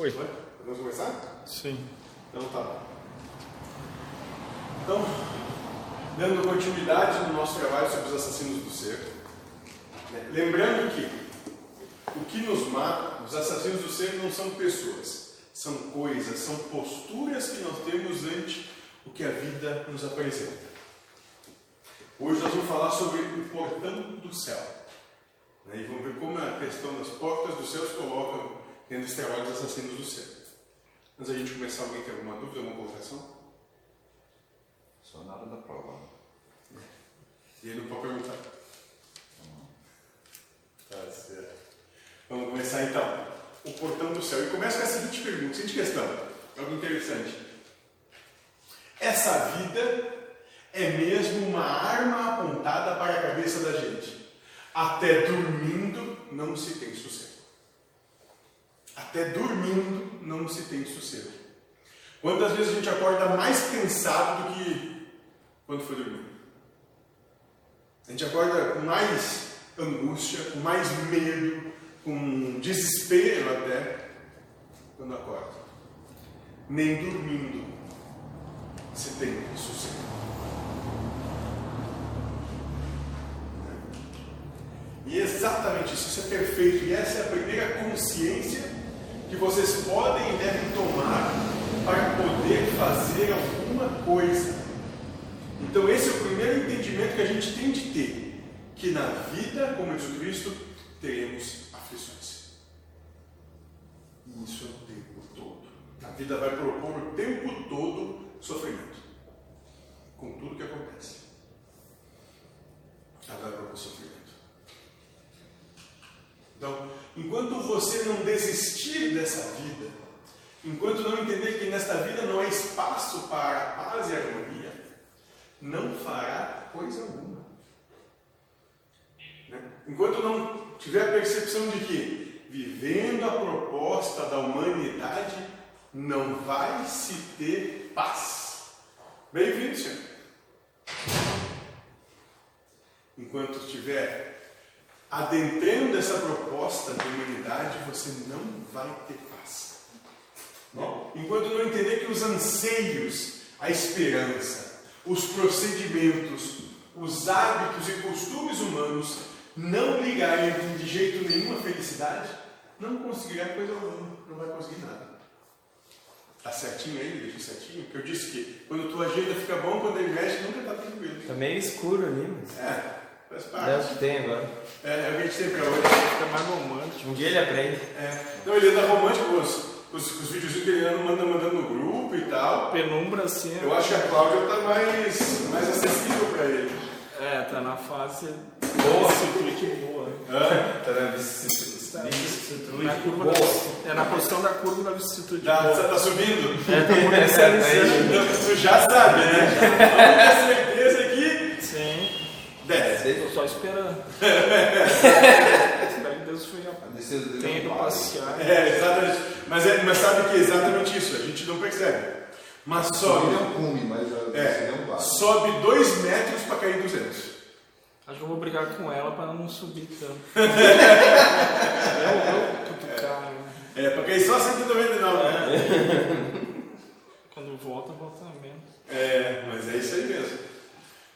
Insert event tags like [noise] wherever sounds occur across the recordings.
Oi. Podemos começar? Sim. Então tá bom. Então, dando continuidade no nosso trabalho sobre os assassinos do ser, né? lembrando que o que nos mata, os assassinos do ser não são pessoas, são coisas, são posturas que nós temos ante o que a vida nos apresenta. Hoje nós vamos falar sobre o portão do céu. Né? E vamos ver como a questão das portas do céu se coloca trabalho dos assassinos do céu. Antes da gente começar, alguém tem alguma dúvida, alguma colocação? Só na hora da prova. E ele não pode perguntar. Tá certo. Vamos começar então. O portão do céu. E começa com a seguinte pergunta, seguinte questão. Algo interessante. Essa vida é mesmo uma arma apontada para a cabeça da gente. Até dormindo não se tem sossego. Até dormindo não se tem sossego. Quantas vezes a gente acorda mais cansado do que quando foi dormir? A gente acorda com mais angústia, com mais medo, com desespero até quando acorda. Nem dormindo se tem sossego. E exatamente isso, isso é perfeito. E essa é a primeira consciência que vocês podem e devem tomar para poder fazer alguma coisa. Então, esse é o primeiro entendimento que a gente tem de ter: que na vida, como Jesus Cristo, teremos aflições. E isso é o tempo todo. A vida vai propor o tempo todo sofrimento, com tudo que acontece. Ela vai propor sofrimento. Então, enquanto você não desistir dessa vida, enquanto não entender que nesta vida não há espaço para paz e harmonia, não fará coisa alguma. Né? Enquanto não tiver a percepção de que, vivendo a proposta da humanidade, não vai se ter paz. Bem-vindo, Senhor. Enquanto estiver adentrando essa proposta de humanidade, você não vai ter paz. Bom, enquanto não entender que os anseios, a esperança, os procedimentos, os hábitos e costumes humanos não lhe garantem de jeito nenhum a felicidade, não conseguirá coisa alguma, não vai conseguir nada. Tá certinho aí, deixa certinho, porque eu disse que quando tua agenda fica bom, quando ele mexe, nunca tá tranquilo. Tá meio escuro ali, mas. É, faz É o parte. que tem agora. É, é o que a gente tem pra hoje. Fica mais romântico. Um dia ele aprende. É. Não, ele anda romântico com os, os, os videozinhos que ele anda manda, mandando no grupo e tal. Penumbra assim. Eu acho que a Cláudia tá mais, mais acessível pra ele. É, tá na fase boa, clique boa. Hã? Tá na vicissitude. Na curva da, é na posição da curva da vicissitude Tá, boa. tá subindo? É, tá potencializando. Então, tu já sabe, né? [laughs] Vamos ter certeza que Sim, desce. tô só esperando. [laughs] Espero que Deus fui não para. passear. É, exatamente. Mas, é, mas sabe que é exatamente isso, a gente não percebe. Mas sobe, é um cume, mas é, é um vale. sobe dois metros pra cair 200. Acho que eu vou brigar com ela pra não subir tanto. [laughs] eu vou cutucar. né? É, pra cair só 199, né? Quando volta, volta menos. É, mas é isso aí mesmo.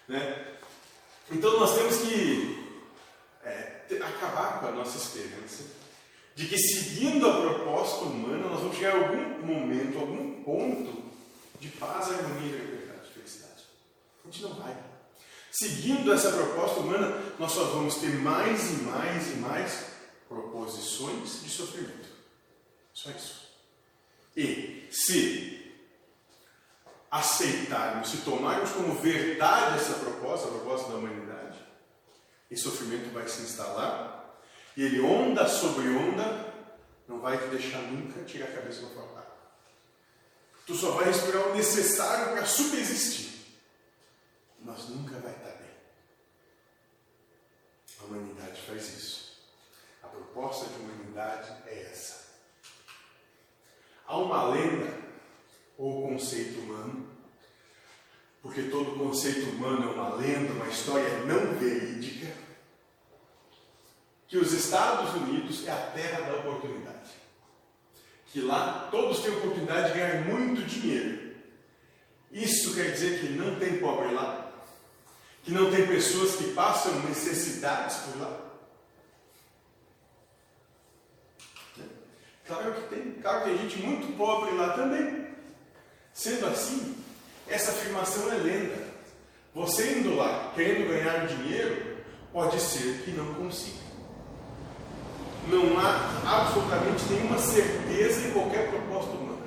Né? Então nós temos que é, acabar com a nossa esperança de que seguindo a proposta humana nós vamos chegar a algum momento, algum ponto de paz, harmonia, liberdade, felicidade. A gente não vai. Seguindo essa proposta humana, nós só vamos ter mais e mais e mais proposições de sofrimento. Só isso. E se aceitarmos, se tomarmos como verdade essa proposta, a proposta da humanidade, esse sofrimento vai se instalar e ele, onda sobre onda, não vai te deixar nunca tirar a cabeça do fora. Tu só vai respirar o necessário para subsistir, mas nunca vai estar bem. A humanidade faz isso. A proposta de humanidade é essa. Há uma lenda ou conceito humano, porque todo conceito humano é uma lenda, uma história não verídica, que os Estados Unidos é a terra da oportunidade. que lá todos têm oportunidade de ganhar muito dinheiro. Isso quer dizer que não tem pobre lá? Que não tem pessoas que passam necessidades por lá? Claro que tem, claro que tem gente muito pobre lá também. Sendo assim, essa afirmação é lenda. Você indo lá querendo ganhar dinheiro, pode ser que não consiga. Não há absolutamente nenhuma certeza em qualquer proposta humana.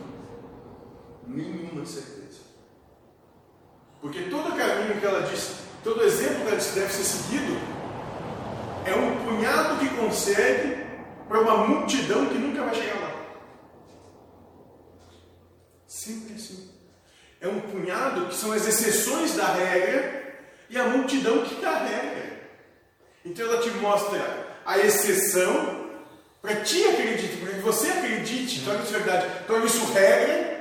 Nenhuma certeza. Porque todo caminho que ela diz, todo exemplo que ela diz deve ser seguido, é um punhado que consegue para uma multidão que nunca vai chegar lá. Sempre assim. É um punhado que são as exceções da regra e a multidão que dá a regra. Então ela te mostra a exceção para ti acreditar, para que você acredite, torne isso verdade, torne isso regra,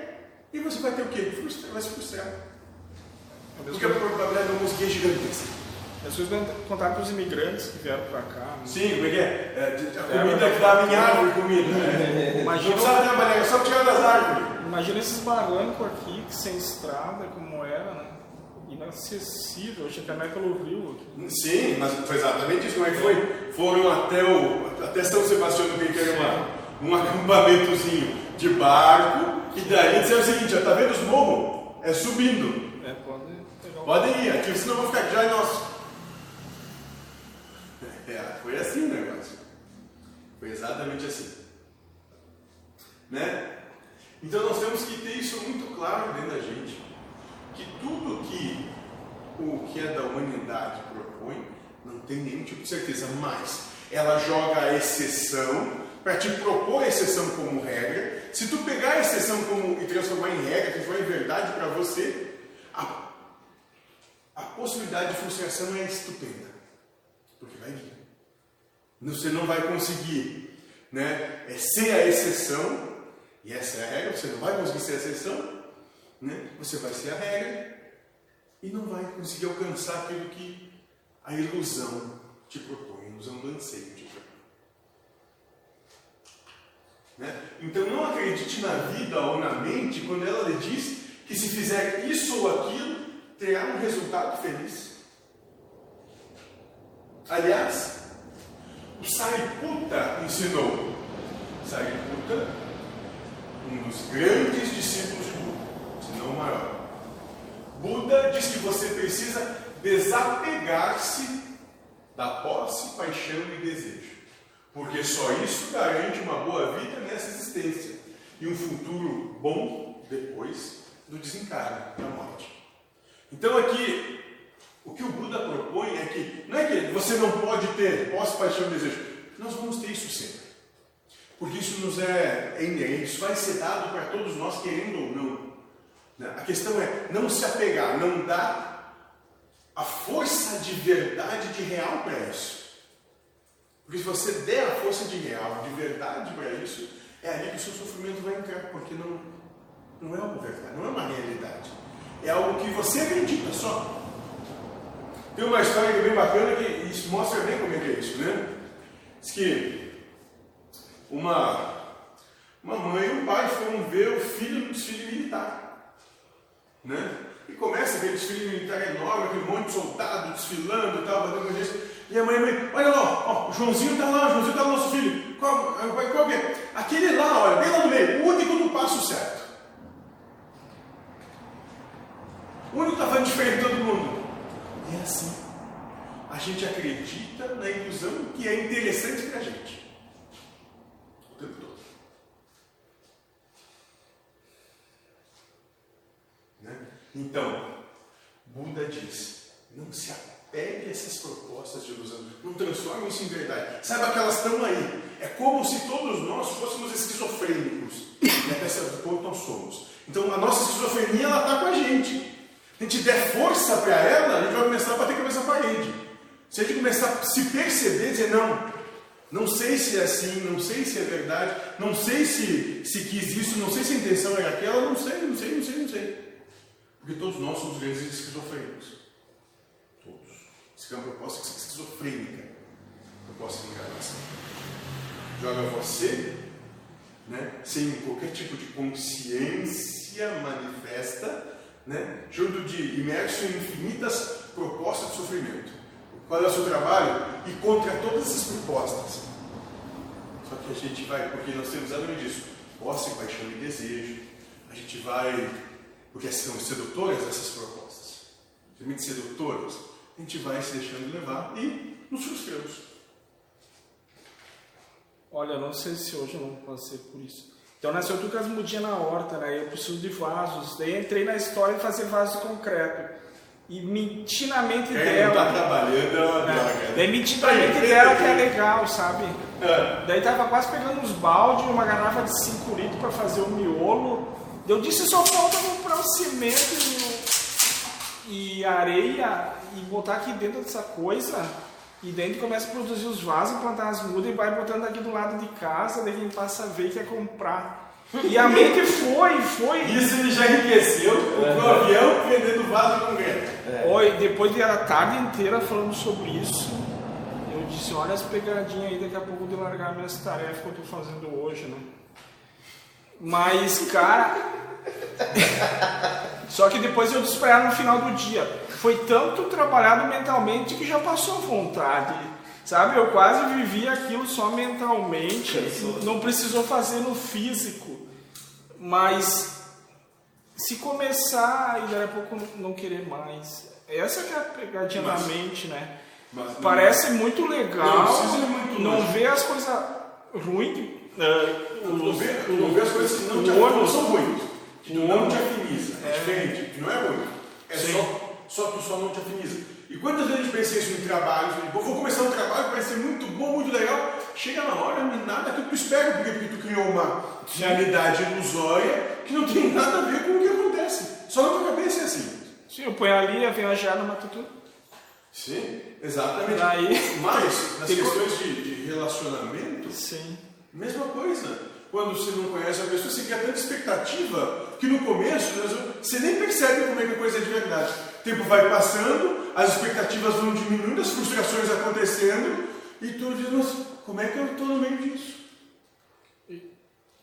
e você vai ter o quê? Frustra, vai se frustrar. Porque a probabilidade de uma música é gigantesca. As pessoas vão contar para os imigrantes que vieram para cá. né? Sim, como é que é? É, A comida que dava em árvore, comida. Né? [laughs] Não Imagina, precisava trabalhar, é só tirar das árvores. imagina esses barrancos aqui, que sem estrada, como era, né? Inacessível. Hoje até pelo rio aqui. Sim, mas foi exatamente isso. Como é que foi? Foram até, o, até São Sebastião do que uma, um acampamentozinho de barco, e daí disseram o seguinte: ó, tá vendo os morros? É subindo. É, pode pegar o... Podem ir, aqui senão vão ficar já é nosso. [laughs] É, foi assim o negócio. Foi exatamente assim. Né? Então nós temos que ter isso muito claro dentro da gente. Que tudo que o que é da humanidade propõe não tem nenhum tipo de certeza, mas ela joga a exceção para te propor a exceção como regra. Se tu pegar a exceção como e transformar em regra, transformar em verdade para você, a a possibilidade de frustração é estupenda. Porque vai vir. Você não vai conseguir né, é ser a exceção, e essa é a regra, você não vai conseguir ser a exceção, né, você vai ser a regra, e não vai conseguir alcançar aquilo que a ilusão te propõe, a ilusão do anseio te propõe. Né? Então não acredite na vida ou na mente quando ela lhe diz que se fizer isso ou aquilo, terá um resultado feliz. Aliás, o Sariputta ensinou. Sariputta, um dos grandes discípulos de não maior. Buda diz que você precisa desapegar-se da posse, paixão e desejo. Porque só isso garante uma boa vida nessa existência e um futuro bom depois do desencarne, da morte. Então aqui, o que o Buda propõe é que, não é que você não pode ter posse, paixão e desejo. Nós vamos ter isso sempre. Porque isso nos é inerente, isso vai ser dado para todos nós, querendo ou não. Né? A questão é não se apegar, não dar a força de verdade, de real para isso. Porque se você der a força de real, de verdade para isso, é ali que o seu sofrimento vai entrar, porque não, não é uma verdade, não é uma realidade. É algo que você acredita só. Tem uma história que é bem bacana que isso mostra bem como é que é isso, né? Diz que uma, uma mãe e um pai foram ver o filho no desfile militar. Né? E começa aquele desfile militar enorme, aquele monte de soldado desfilando e tal, batendo com E a mãe, mãe, olha lá, ó, o Joãozinho está lá, o Joãozinho está no nosso filho. Qual, qual, qual é? Aquele lá, olha, bem lá no meio, o único do passo certo. O único que está fazendo diferente de todo mundo. E é assim. A gente acredita na ilusão que é interessante para a gente. O tempo todo. Né? Então, Buda diz: não se apegue a essas propostas de ilusão, não transforme isso em verdade. Saiba que elas estão aí. É como se todos nós fôssemos esquizofrênicos. E até certo ponto nós somos. Então a nossa esquizofrenia está com a gente. Se a gente der força para ela, a gente vai começar a bater cabeça na parede. Se a gente começar a se perceber, dizer, não, não sei se é assim, não sei se é verdade, não sei se, se quis isso, não sei se a intenção era aquela, não sei, não sei, não sei, não sei. Porque todos nós somos grandes esquizofrênicos. Todos. Isso é uma proposta esquizofrênica. Proposta de encarnação. Joga você né, sem qualquer tipo de consciência manifesta, né, junto de imerso em infinitas propostas de sofrimento. Qual é o seu trabalho? E contra todas essas propostas. Só que a gente vai, porque nós temos além disso, posse, paixão e desejo. A gente vai, porque são sedutoras essas propostas, muito sedutoras, a gente vai se deixando levar e nos frustramos. Olha, não sei se hoje eu não passei por isso. Então nasceu tudo com as mudinhas na horta, né? Eu preciso de vasos. Daí entrei na história de fazer vaso de concreto. E menti na mente não dela. está trabalhando é uma né? né? Daí menti na mente dela que é legal, sabe? Daí tava quase pegando uns balde, uma garrafa de 5 litros para fazer o miolo. Eu disse só falta comprar o cimento e, e areia e botar aqui dentro dessa coisa. E dentro começa a produzir os vasos, plantar as mudas e vai botando aqui do lado de casa, daí quem passa a ver quer comprar. E a mente foi, foi. Isso ele já enriqueceu, comprou um avião vendendo vaso de concreto. Oi, depois de a tarde inteira falando sobre isso, eu disse, olha as pegadinhas aí, daqui a pouco de largar minhas tarefas que eu tô fazendo hoje, né? Mas, cara. Só que depois eu ela no final do dia, foi tanto trabalhado mentalmente que já passou a vontade. Sabe, eu quase vivi aquilo só mentalmente, não precisou fazer no físico. Mas se começar e daqui a pouco não querer mais. Essa que é a pegadinha Mas- na mente, né? Mas Parece muito legal, Não muito não longe. vê as coisas ruins. né, Não vê, as coisas que não, te, não são ruins. Que tu não te afiniza. É, diferente. Que não é ruim. É Sim. só, só tu só não te afiniza. E quantas vezes a gente pensa isso em trabalho? assim, "Pô, Vou começar um trabalho, vai ser muito bom, muito legal. Chega na hora, é nada que tu espera, porque, porque tu criou uma realidade ilusória que não tem nada a ver com o que acontece. Só na tua cabeça é assim. Sim, eu ponho ali a viajar numa tutu. Sim, exatamente. Aí- Mas, [laughs] nas questões de, de relacionamento, Sim. Mesma coisa. Quando você não conhece a pessoa, você cria tanta expectativa que no começo né, você nem percebe como é que a coisa é de verdade. O tempo vai passando, as expectativas vão diminuindo, as frustrações acontecendo, e tu diz, mas como é que eu estou no meio disso?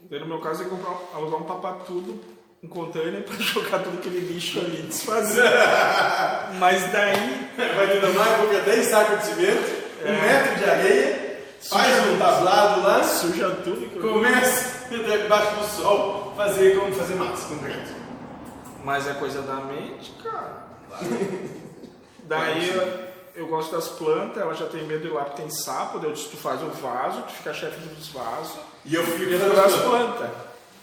Daí, no meu caso, eu comprar, alugar um papatudo, um container para [laughs] jogar todo aquele lixo ali e desfazer. [laughs] Mas daí, Vai dar mais porque 10 sacos de cimento, um metro de areia, faz um tablado lá, suja tudo. eu- começa debaixo do sol fazer como fazer massa concreto. Mas é coisa da mente, cara. [laughs] Daí eu, eu gosto das plantas, ela já tem medo de lá porque tem sapo, daí eu disse, tu faz o vaso, tu fica chefe dos vasos, E eu fico e fazendo das as plantas. plantas.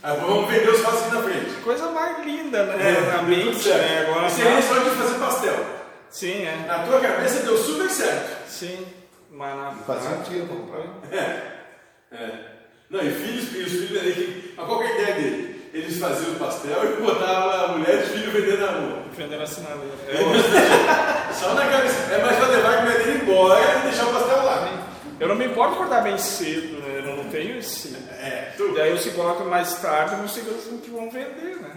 Aí vamos vender os vasos aqui na frente. Coisa mais linda, né? É, na mente, né? Agora Seria na- só de fazer pastel. Sim, é. Na tua cabeça deu super certo. Sim. Mas na Fazia um tempo comprar. [laughs] É. Não, e filhos, e os filhos que é a ideia dele? Eles faziam o pastel e botavam a mulher e os filhos vendendo na rua. Defendendo a sinaleira. É, Só na cabeça. É mais pra levar a mulher dele embora e deixar o pastel lá. Eu não me importo acordar bem cedo, né? Eu não tenho esse. É, tu. Daí eu se coloco mais tarde, não sei o que vão vender, né?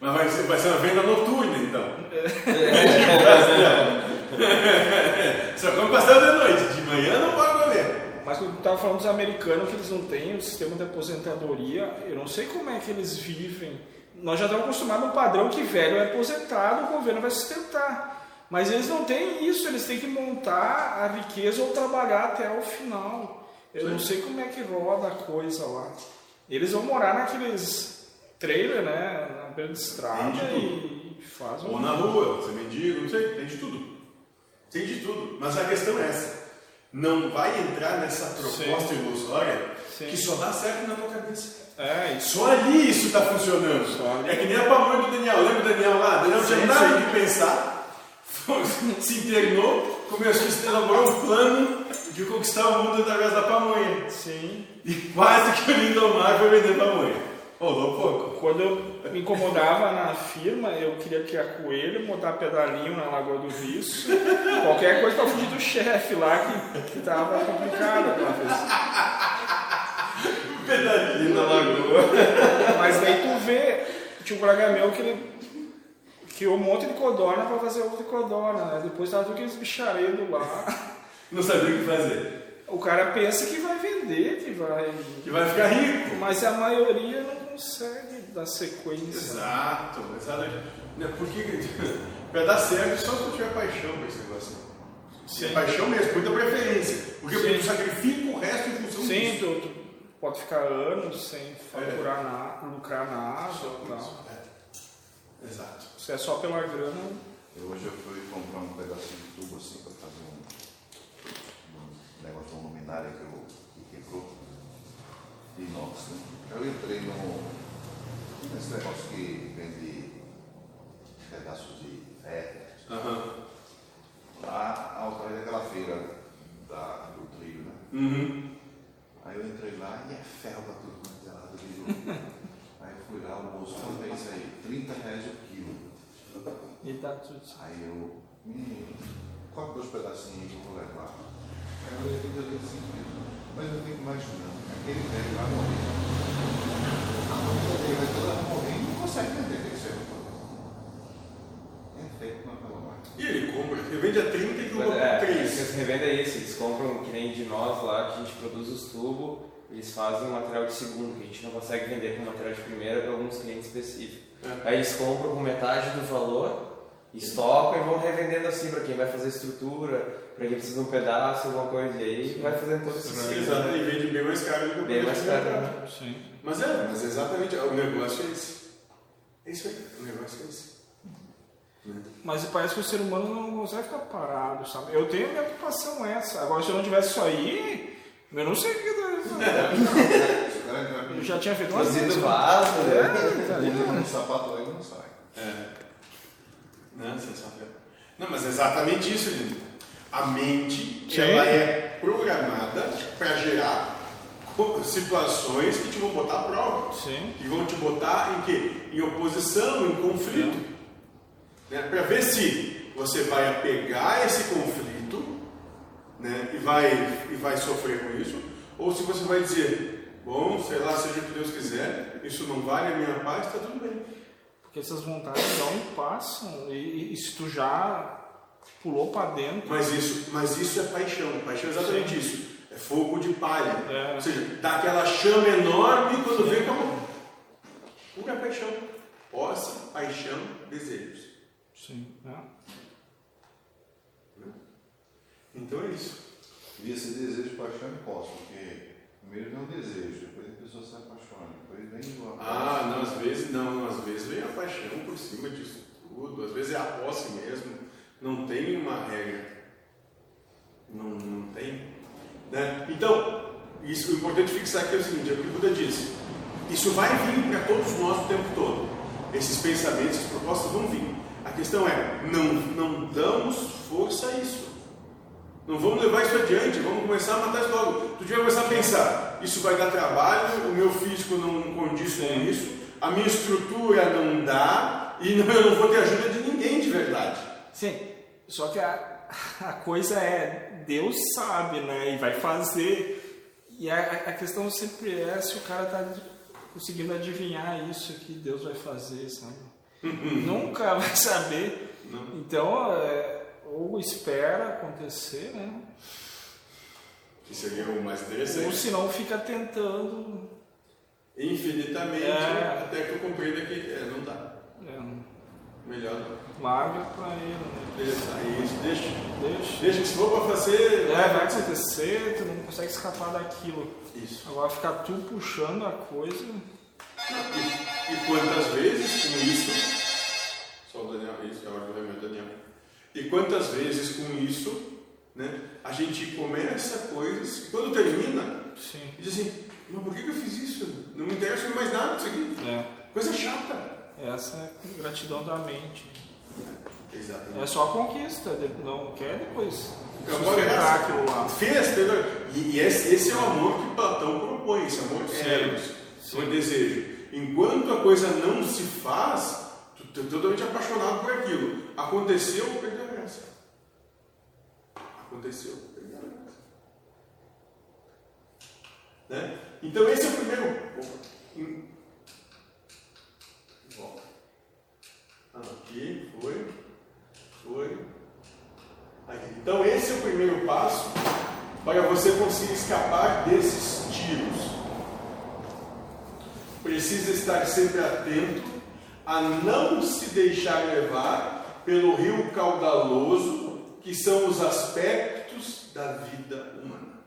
Mas vai ser, vai ser uma venda noturna, então. [laughs] [laughs] Só come pastel de noite. De manhã não pode comer. Mas eu tava falando dos americanos que eles não têm o sistema de aposentadoria, eu não sei como é que eles vivem. Nós já estamos acostumados a um padrão que velho é aposentado, o governo vai sustentar. Mas eles não têm isso, eles têm que montar a riqueza ou trabalhar até o final. Eu não sei como é que roda a coisa lá. Eles vão morar naqueles trailer, né? Na beira de estrada e, fazem. Ou na rua, você mendigo, não sei, tem de tudo. Tem de tudo. Mas a questão é essa. Não vai entrar nessa proposta ilusória Sim. que só dá certo na tua cabeça. É, isso. Só ali isso está funcionando. É que nem a pamonha do Daniel. Lembra o Daniel lá? Daniel tinha Sim, nada sim. de pensar. Se internou, começou a elaborar um plano de conquistar o mundo através da pamonha. Sim. E quase que o Lindomar foi vender pamonha. Rolou pouco. Quando eu me incomodava na firma, eu queria criar coelho, botar pedalinho na Lagoa do Riso, qualquer coisa pra fugir do chefe lá que, que tava complicado aquela vez. Pedalinho na lagoa. Mas daí tu vê, tinha um colega meu que ele criou um monte de codorna pra fazer de codorna, né? Depois tava tudo aqueles bicharedos lá. Não sabia o que fazer. O cara pensa que vai vender, que vai. Que vai ficar rico. Mas a maioria não consegue dar sequência. Exato, exato. Né, Porque [laughs] para dar certo só se tu tiver paixão por esse negócio. Se é Sim. paixão mesmo, muita preferência. Porque Sim. tu sacrifica o resto em função Sim, disso. tu, tu pode ficar anos sem faturar nada, lucrar nada Só tal. isso. É. Exato. Se é só pela grana, Eu hoje eu fui comprar um pedacinho de tubo assim para fazer um, um negócio, uma luminária que, eu, de inox, né? Eu entrei no, nesse negócio que vende pedaços de ferro, Aham. lá ao atrás daquela feira da, do trilho, né? Uhum. Aí eu entrei lá e é ferro pra tudo quanto é lado. Aí eu fui lá, o moço, quanto é isso aí? 30 reais o quilo. e dá tudo certo. Aí eu, menino, corta dois pedacinhos que eu vou levar. Aí eu aquilo ali assim, mas eu fico imaginando, aquele velho vai morrer. A família dele vai toda morrer e não consegue vender aquele todo. É feito na pela. E ele compra, ele vende a 30 e compra é, por porque 3. esse revenda é isso, eles compram que nem de nós lá, que a gente produz os tubos, eles fazem um material de segundo, que a gente não consegue vender com material de primeira para alguns clientes específicos. É. Aí eles compram com metade do valor, estocam e vão revendendo assim para quem vai fazer estrutura, para quem precisa de um pedaço, alguma coisa, e aí vai fazendo todo esse. Exato, né? ele vende bem mais caro do que o Bem mais caro, né? Sim. Mas é, mas exatamente, o negócio é esse. É isso aí, o negócio é esse. Mas parece que o ser humano não consegue ficar parado, sabe? Eu tenho a minha preocupação essa. Agora, se eu não tivesse isso aí, eu não sei o que eu entrar Eu já tinha feito umas Produzido vezes. vaso, né? É, tá um sapato aí não sai. É. Não, sensacional. Não, mas é exatamente isso, Lino. A mente, Sim. ela é programada para gerar situações que te vão botar à prova. Sim. Que vão te botar em quê? Em oposição, em conflito. Né? Para ver se você vai apegar esse conflito né? e, vai, e vai sofrer com isso, ou se você vai dizer, bom, sei lá, seja o que Deus quiser, isso não vale a minha paz, está tudo bem. Porque essas vontades não passam. E, e- e se tu já pulou pra dentro. Mas isso, mas isso é paixão. Paixão é exatamente isso. É fogo de palha. É. Ou seja, dá aquela chama enorme quando vem acabou. Pura paixão. Posse, paixão, desejos. Sim. né? Então é isso. Devia ser desejo, paixão e posse, porque primeiro vem o desejo, depois a pessoa se apaixona, depois vem o Ah, não, às vezes não. Às vezes vem a paixão por cima disso tudo. Às vezes é a posse mesmo. Não tem uma regra. Não, não tem. Né? Então, isso, o importante fixar aqui é o seguinte: é o que o Buda disse. Isso vai vir para todos nós o tempo todo. Esses pensamentos, essas propostas vão vir. A questão é: não, não damos força a isso. Não vamos levar isso adiante, vamos começar a matar isso logo. Tu vai começar a pensar: isso vai dar trabalho, o meu físico não condiz com isso, a minha estrutura não dá, e não, [laughs] eu não vou ter ajuda de ninguém de verdade. Sim. Só que a, a coisa é, Deus sabe, né? E vai fazer. E a, a questão sempre é se o cara tá conseguindo adivinhar isso que Deus vai fazer, sabe? Nunca [laughs] vai saber. Então, é, ou espera acontecer, né? Que seria o mais Ou interessante. se não fica tentando. Infinitamente, É. até que eu compreenda que é, não dá. É, Melhor não. Larga pra ele, né? Aí, deixa. Deixa. Deixa que se for para fazer. É, vai acontecer, tu não consegue escapar daquilo. Isso. Agora ficar tu puxando a coisa. E, e quantas vezes com isso, só o Daniel, isso é a hora do remédio Daniel. E quantas vezes com isso, né, a gente começa coisas que quando termina, Sim. diz assim, mas por que que eu fiz isso? Não me interessa mais nada disso aqui. É. Coisa chata. Essa é a gratidão da mente. É Exatamente. só a conquista, não quer depois Agora, aquilo lá. Fez? E, e esse, esse é o amor que Platão propõe, esse amor de cérebros, esse desejo. Enquanto a coisa não se faz, tu é totalmente apaixonado por aquilo. Aconteceu, perdeu a graça. Aconteceu, perdeu a graça. Né? Então esse é o primeiro. Em- Volta. Aqui, foi, foi. Então esse é o primeiro passo para você conseguir escapar desses tiros. Precisa estar sempre atento a não se deixar levar pelo rio caudaloso, que são os aspectos da vida humana.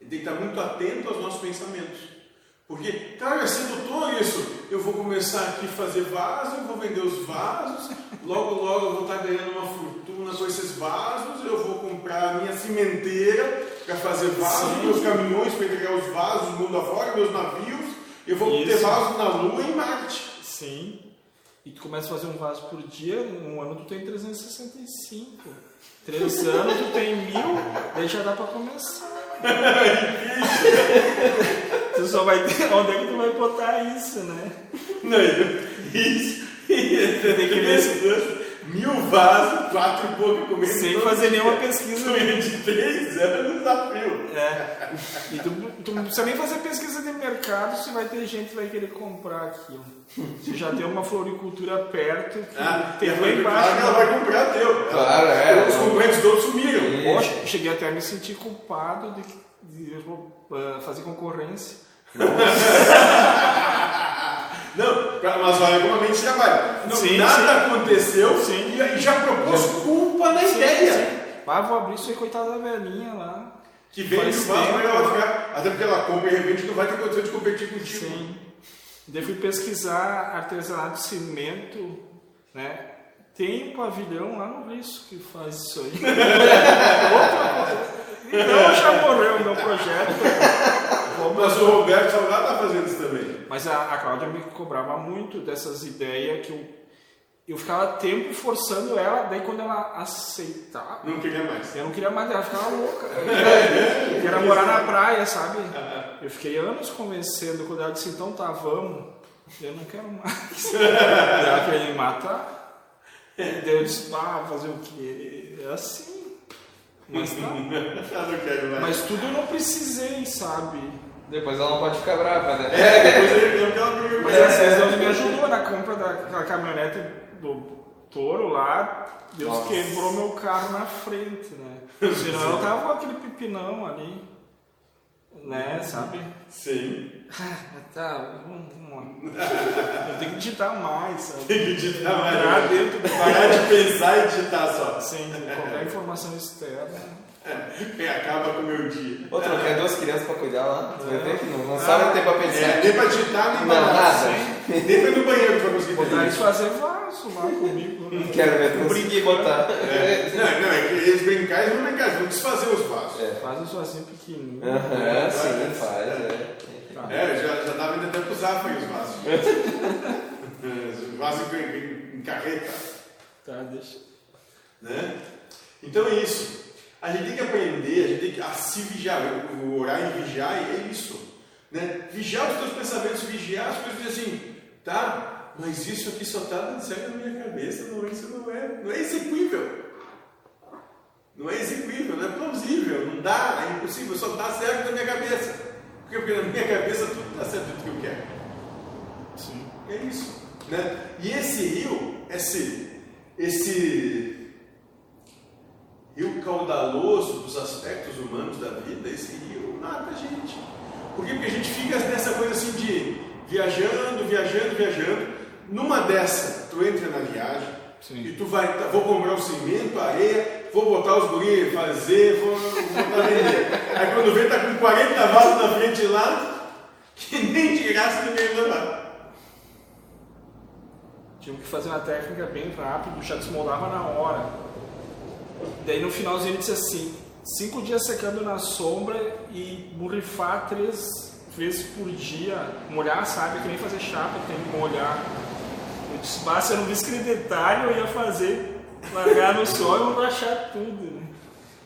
Ele tem que estar muito atento aos nossos pensamentos. Porque, cara, é sedutor isso. Eu vou começar aqui a fazer vaso, eu vou vender os vasos, logo, logo eu vou estar ganhando uma fortuna com esses vasos, eu vou comprar a minha cimenteira para fazer vasos, meus caminhões para entregar os vasos do mundo afora, meus navios, eu vou Isso. ter vasos na Lua e em Marte. Sim. E tu começa a fazer um vaso por dia, um ano tu tem 365. Três [laughs] anos tu tem mil, daí já dá pra começar. [laughs] tu só vai ter. [laughs] Onde é que tu vai botar isso, né? Não, isso. Tem que ver se- Mil vasos, quatro e pouco comendo. Sem fazer nenhuma pesquisa. Durante três anos a fio. É. E tu, tu não precisa nem fazer pesquisa de mercado se vai ter gente que vai querer comprar aquilo. Se já tem uma floricultura perto, que Ah, tem lá embaixo. ela vai comprar teu. Claro, é. Os concorrentes todos sumiram. Poxa, cheguei até a me sentir culpado de, de, uh, fazer concorrência. [laughs] Não, mas olha como a mente trabalha. Não, Sim, nada sim. aconteceu Sim. e e já propôs culpa na ideia. Ah, vou abrir isso aí, coitada da velhinha lá. Que vende o vaso, mas ela vai ficar. Até porque ela compra e repente não vai ter condição de competir contigo. Sim. Daí fui pesquisar artesanato de cimento, né? Tem um pavilhão lá no Risco que faz isso aí. [laughs] Outra coisa. Então já morreu o meu projeto. Vou Mas o Roberto Salgado tá fazendo isso também. Mas a, a Cláudia me cobrava muito dessas ideias que eu, eu ficava tempo forçando ela, daí quando ela aceitava, Não queria mais. eu não queria mais, ela ficava louca. [laughs] Eu queria morar na praia, sabe? Eu fiquei anos convencendo, quando ela disse, então tá, vamos. Eu não quero mais. [laughs] Ela queria me matar. Daí eu disse, ah, fazer o quê? É assim. Mas tá. [laughs] Não quero mais. Mas tudo eu não precisei, sabe? Depois ela não pode ficar brava, né? É, depois ele deu aquela briga. Mas a Deus me ajudou na compra daquela caminhonete do touro lá. Deus Nossa. quebrou meu carro na frente, né? [laughs] Senão eu tava com aquele pipinão ali. Né, sabe? Sim. Ah, tá, vamos, vamos lá. Eu tenho que digitar mais, sabe? Tem que digitar mais. dentro do Parar de pensar e digitar só. Sem qualquer informação externa. É, acaba com o meu dia. Ô, troquei duas crianças pra cuidar lá. Tu vai ver que não, não sabe ter pra É, pensar. nem pra digitar, nem pra Não, nada. Nem pra ir no banheiro vai conseguir Botar isso. fazer vaso lá comigo. né? Não quero ver conseguir brinquedo. botar. É, não, não, é que eles brincar, eles vão brincar, eles vão desfazer os vasos. É. Faz isso assim pequenininho. Aham, sim, faz, é. É, já, já tava indo até pro Zafra os vasos. [laughs] É, Os vasos em, em, em carreta. Tá, deixa. Né? Então é isso. A gente tem que aprender, a gente tem que a se vigiar. Orar e vigiar é isso. Né? Vigiar os teus pensamentos, vigiar as coisas assim, tá? Mas isso aqui só está dando na minha cabeça, não, isso não é, não é execuível. Não é execuível, não é plausível, não dá, é impossível, só dá certo na minha cabeça. Por quê? Porque na minha cabeça tudo dá certo do que eu quero. Sim. É isso. Né? E esse rio, esse, esse rio caudaloso dos aspectos humanos da vida, esse rio mata a gente. Por quê? Porque a gente fica nessa coisa assim de viajando, viajando, viajando. Numa dessa, tu entra na viagem Sim. e tu vai, tá, vou comprar o cimento, a areia, vou botar os guris, fazer, vou, vou botar vender. Aí quando vê, tá com 40 vasos na frente lá, [laughs] que nem de graça ninguém levar. Tinha que fazer uma técnica bem rápida, já desmoldava na hora. Daí no finalzinho ele disse assim, cinco dias secando na sombra e borrifar três vezes por dia, molhar, sabe, que nem fazer chapa, tem que molhar. Eu disse, bah, se eu não visse aquele detalhe, eu ia fazer, largar no sol e achar tudo, né?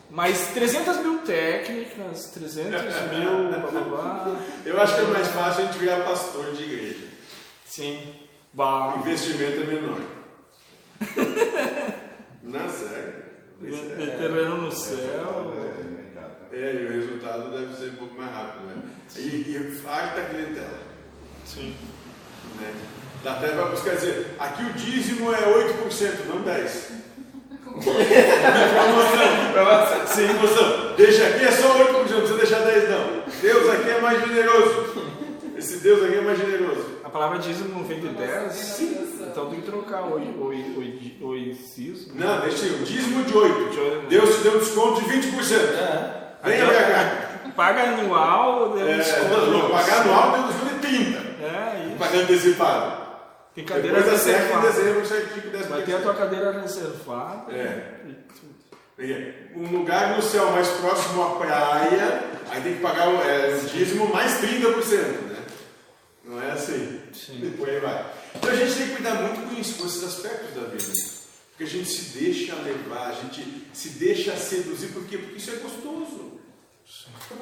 Mas 300 mil técnicas, 300 mil, blá blá blá. Eu acho que é mais fácil a gente virar pastor de igreja. Sim. O Bah, investimento é menor. [laughs] Não, sério. É- terreno no céu. É, e o resultado deve ser um pouco mais rápido, né? E, e farta clientela. Sim. Né? Dá até para buscar dizer, aqui o dízimo é 8%, não 10%. Promoção. Sim, promoção. Deixa aqui é só 8%, não precisa deixar 10% não. Deus aqui é mais generoso. Esse Deus aqui é mais generoso. A palavra dízimo não vem de 10? Sim. Então tem que trocar o, o, o, o inciso. Não, deixa eu. Dízimo de 8. De oito. Deus te deu um desconto de 20%. Venha pra cá. Paga anual, deu É, desconto. não, não, pagar anual deu desconto de 30. É, isso. Pagando antecipado. Tem cadeira Depois acerta em reservada. dezembro, certinho, 10 Vai ter a tua cadeira reservada. É. E tudo. Um lugar no céu mais próximo à praia, aí tem que pagar o é, o dízimo mais 30%, né? Não é assim? Sim. E por aí vai. Então a gente tem que cuidar muito com isso, com esses aspectos da vida. Porque a gente se deixa levar, a gente se deixa seduzir, por quê? Porque isso é gostoso.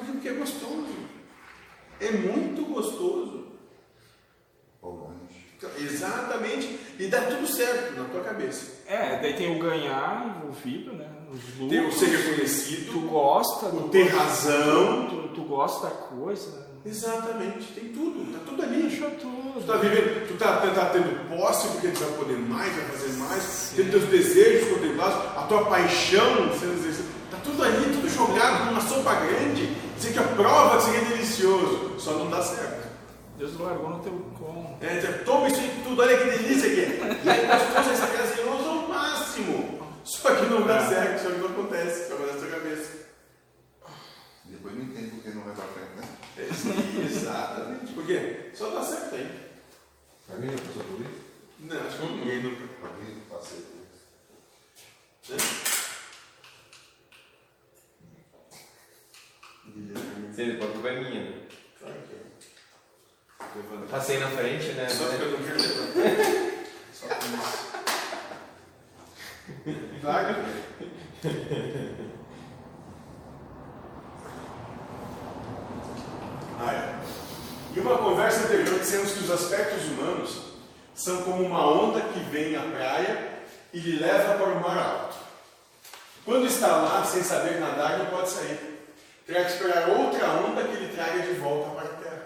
Porque é gostoso. É muito gostoso. Polônia. Exatamente. E dá tudo certo na tua cabeça. É, daí tem o ganhar envolvido, né? Os Tem o lucros. ser Tu reconhecido, gosta, o ter razão. tu, tu gosta da coisa. Exatamente, tem tudo, tá tudo ali. Deixa Tu tudo. tá vivendo, tu tá, tá, tá tendo posse porque tu vai poder mais, vai fazer mais, tendo teus desejos contemplados, a tua paixão sendo exercida, tá tudo ali, tudo jogado numa sopa grande, dizer que a prova que isso aqui é delicioso, só não dá certo. Deus largou no teu com. É, dizer, toma isso aí tudo, olha que delícia que é. E aí gostoso, esse prazeroso ao máximo. Só que não dá certo, só que não acontece, só acontece na tua cabeça. Depois não entende porque não vai pra frente, né? [laughs] Exatamente. Por quê? Só dá certo aí. Alguém já passou por isso? Não, acho que ninguém nunca. Alguém passei por isso. Né? Depois a culpa é minha. né? Claro que é. Passei na frente, né? Só porque eu não quero levantar. Só por isso. Claro [laughs] que é. Ah, é. E uma conversa anterior dissemos que os aspectos humanos são como uma onda que vem à praia e lhe leva para o mar alto. Quando está lá, sem saber nadar, não pode sair. Terá que esperar outra onda que lhe traga de volta para a terra.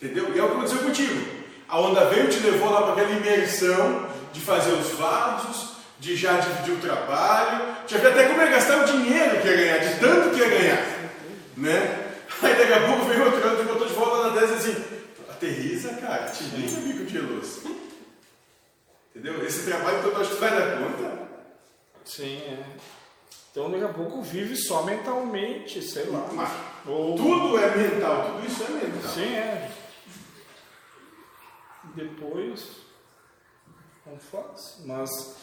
Entendeu? E é o que aconteceu contigo. A onda veio e te levou lá para aquela imersão de fazer os vasos, de já dividir o trabalho, de até como ia gastar o dinheiro que ia ganhar, de tanto que ia ganhar. Né? Aí daqui a pouco veio outro ano, te botou de volta na 10 assim, aterriza, cara, te liga, bico de luz. Entendeu? Esse trabalho todo acho que vai dar conta. Sim, é. Então daqui a pouco vive só mentalmente, sei lá. Mas Ou... tudo é mental, tudo isso é mental. Sim, é. Depois não faz. Mas,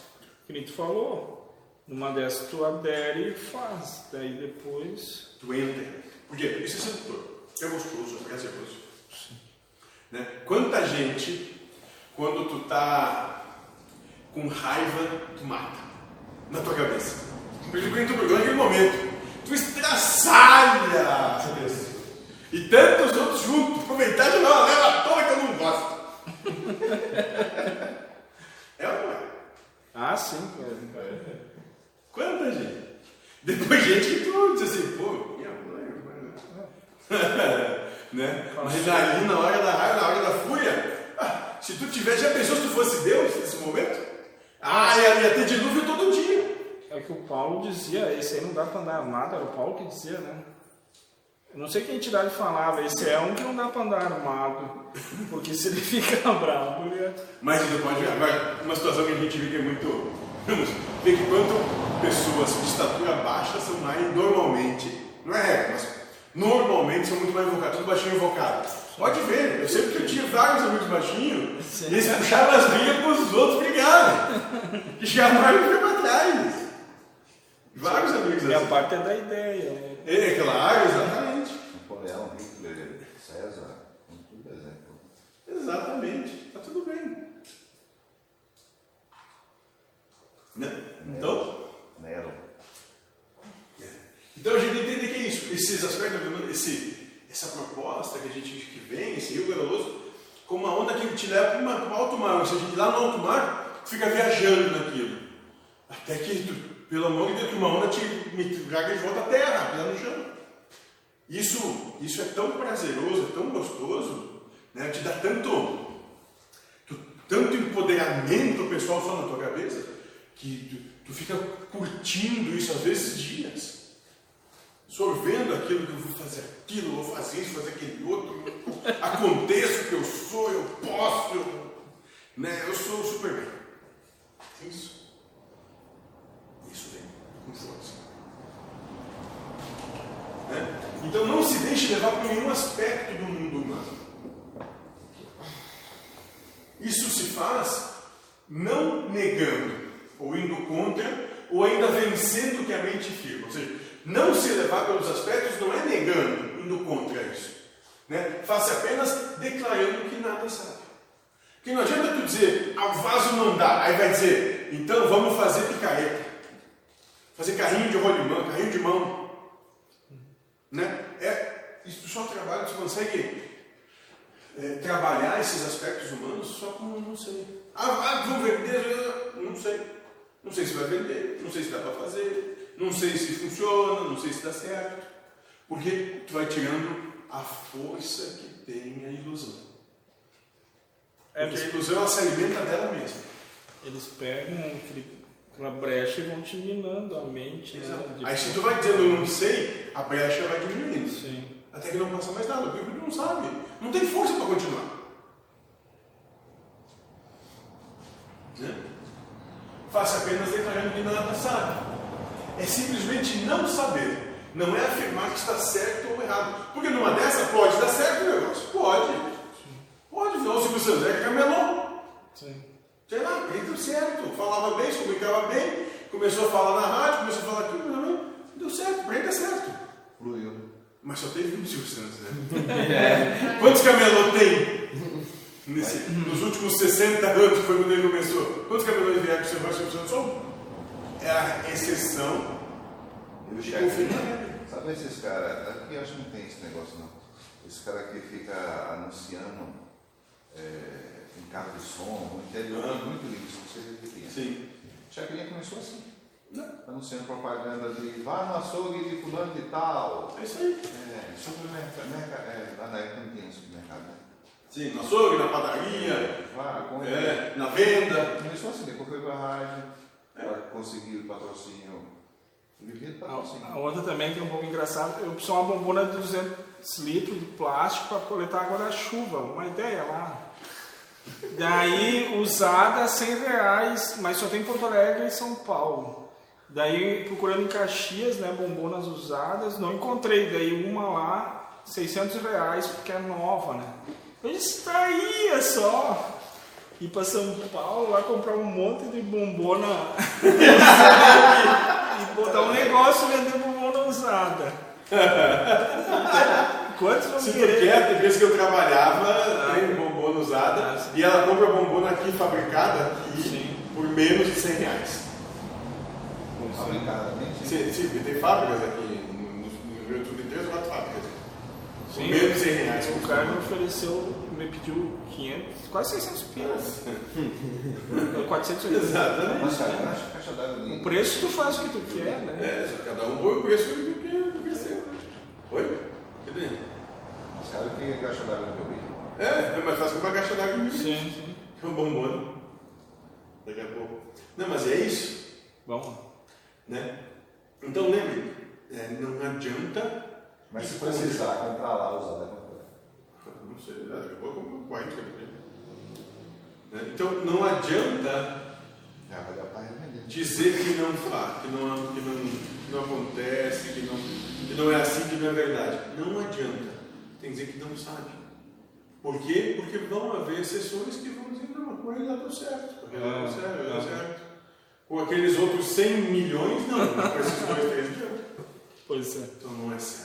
que nem tu falou, numa dessas tu adere e faz. Daí depois. Tu entra. Por quê? Isso é sedutor. É gostoso, é prazeroso. Né? Quanta gente, quando tu tá com raiva, tu mata na tua cabeça. Por exemplo, quando tu brigou naquele momento, tu estraçalha a cabeça. E tantos outros juntos, aproveitar de uma leva à toa que eu não gosto. [laughs] é ou não é? Ah, sim. é. Quanta gente? Depois gente que tu diz assim, pô, [laughs] né? Mas ali na hora da raiva, na hora da fúria, ah, se tu tivesse, já pensou se tu fosse Deus nesse momento? Ah, ia, ia ter dilúvio todo dia. É que o Paulo dizia, esse aí não dá pra andar armado, era o Paulo que dizia, né? Eu não sei que entidade falava, esse é um que não dá pra andar armado. Porque se ele [laughs] fica bravo, ele é. Mas você pode ver, agora, uma situação que a gente vê que é muito. Vamos ver que quanto pessoas de estatura baixa são mais normalmente, não é regra, mas normalmente são muito mais invocados, tudo baixinho invocado. Pode ver, eu sei porque eu tinha vários amigos baixinhos, e eles puxavam as brigas para os outros brigarem. E chegavam mais e para trás. Vários amigos E a assim. parte é da ideia, né? É, claro, exatamente. Napoleão, Hitler, César, tudo exemplo. Exatamente. Tá tudo bem. Né? Então, Nero. Então a gente entende que é isso, esses aspectos, esse, essa proposta que a gente que vem, esse rio Garoloso, como uma onda que te leva para um alto mar, ou seja, lá no alto mar, tu fica viajando naquilo. Até que, tu, pelo amor de Deus, uma onda te traga de volta à terra, pisar no chão. Isso, isso é tão prazeroso, é tão gostoso, né? te dá tanto, tu- tanto empoderamento pessoal só na tua cabeça, que tu, tu fica curtindo isso às vezes dias. Sorvendo aquilo que eu vou fazer aquilo, vou fazer isso, fazer aquele outro, aconteça o que eu sou, eu posso, eu, né, eu sou o Superman. Isso. Isso vem com força. Né? Então não se deixe levar por nenhum aspecto do mundo humano. Isso se faz não negando, ou indo contra, ou ainda vencendo o que a mente firma. Ou seja, não se levar pelos aspectos não é negando, indo contra isso. Né? Faça apenas declarando que nada sabe. Porque não adianta tu dizer, ah, o vaso não dá, aí vai dizer, então vamos fazer picareta. Fazer carrinho de rolimã, carrinho de mão. Né? É, isso só trabalha, você consegue é, trabalhar esses aspectos humanos só com não sei. Ah, ah vou vender, não sei. Não sei se vai vender, não sei se dá para fazer, não sei se funciona, não sei se dá certo. Porque tu vai tirando a força que tem a ilusão. É, porque a ilusão ela se alimenta dela mesma. Eles pegam aquela brecha e vão te minando a mente. Né? Aí se tu vai dizendo eu não sei, a brecha vai diminuindo. Sim. Até que não passa mais nada, porque não sabe. Não tem força para continuar. Né? Faça apenas declarando que nada sabe. É simplesmente não saber. Não é afirmar que está certo ou errado. Porque numa dessa pode dar certo o negócio. Pode. Pode, não, se você Zé camelô. Sim. Sei lá, deu certo. Falava bem, se comunicava bem, começou a falar na rádio, começou a falar aquilo, mas deu certo, para ele deu certo. Fluiu. Mas só teve 20 circunstâncias, né? [laughs] Quantos camelô tem? Nesse, nos últimos 60 anos, foi quando ele começou. Quantos camelôs vieram com o Silvio Santos? Só É a exceção de confirma. Sabe esses caras? Aqui eu acho que não tem esse negócio, não. Esse cara que fica anunciando é, em carro de som, no interior, é muito lindo, não sei o que tem. Sim. Chacrinha começou assim. Não. Anunciando propaganda de vá no açougue de fulano de tal. É isso aí. É, supermercado. É, lá na época não tinha supermercado, né? Sim, no açougue, na padaria. É, na venda. Começou assim, depois foi para a rádio. Para conseguir o patrocínio. A, a outra também que é um pouco engraçada, eu preciso uma bombona de 200 litros de plástico para coletar água da chuva, uma ideia lá. Daí, usada 100 reais, mas só tem em Porto Alegre e São Paulo. Daí, procurando em Caxias, né, bombonas usadas, não encontrei. Daí, uma lá, 600 reais, porque é nova, né? Eu disse, tá aí, é só ir para São Paulo, lá comprar um monte de bombona [laughs] e botar um negócio e vender bombona usada. Quantos vão Se querer? tu quer, tem vezes que eu trabalhava, ah, tem bombona usada, ah, e ela compra bombona aqui fabricada aqui sim. por menos de 100 reais. Fabricada, sim, sim, tem fábricas aqui, no Rio Grande do Sul tem três ou quatro fábricas. Sim, por menos de 100 reais. O cara me ofereceu, me pediu 500, quase 600 pilas. [laughs] 480. Exatamente. Nossa, caixa d'água O preço tu faz o que tu quer, né? É, cada um põe o preço que tu quer. Oi? Cadê? Mas cara que caixa d'água no meu É, é mais fácil que uma caixa d'água no Sim, sim. É um bombom. Daqui a pouco. Não, mas é isso. Vamos. Né? Então lembre, é, não adianta. Mas se precisar comprar lá, usar, vai comprar. Não sei, daqui a pouco eu compro 40 né? Então não adianta dizer que não faz, que não, que não, que não acontece, que não, que não é assim, que não é verdade. Não adianta. Tem que dizer que não sabe. Por quê? Porque vão haver exceções que vão dizer, não, com ele deu certo, com ele deu certo, deu certo. Com aqueles outros 100 milhões, não, com esses dois, três milhões. Pois é. Então não é certo.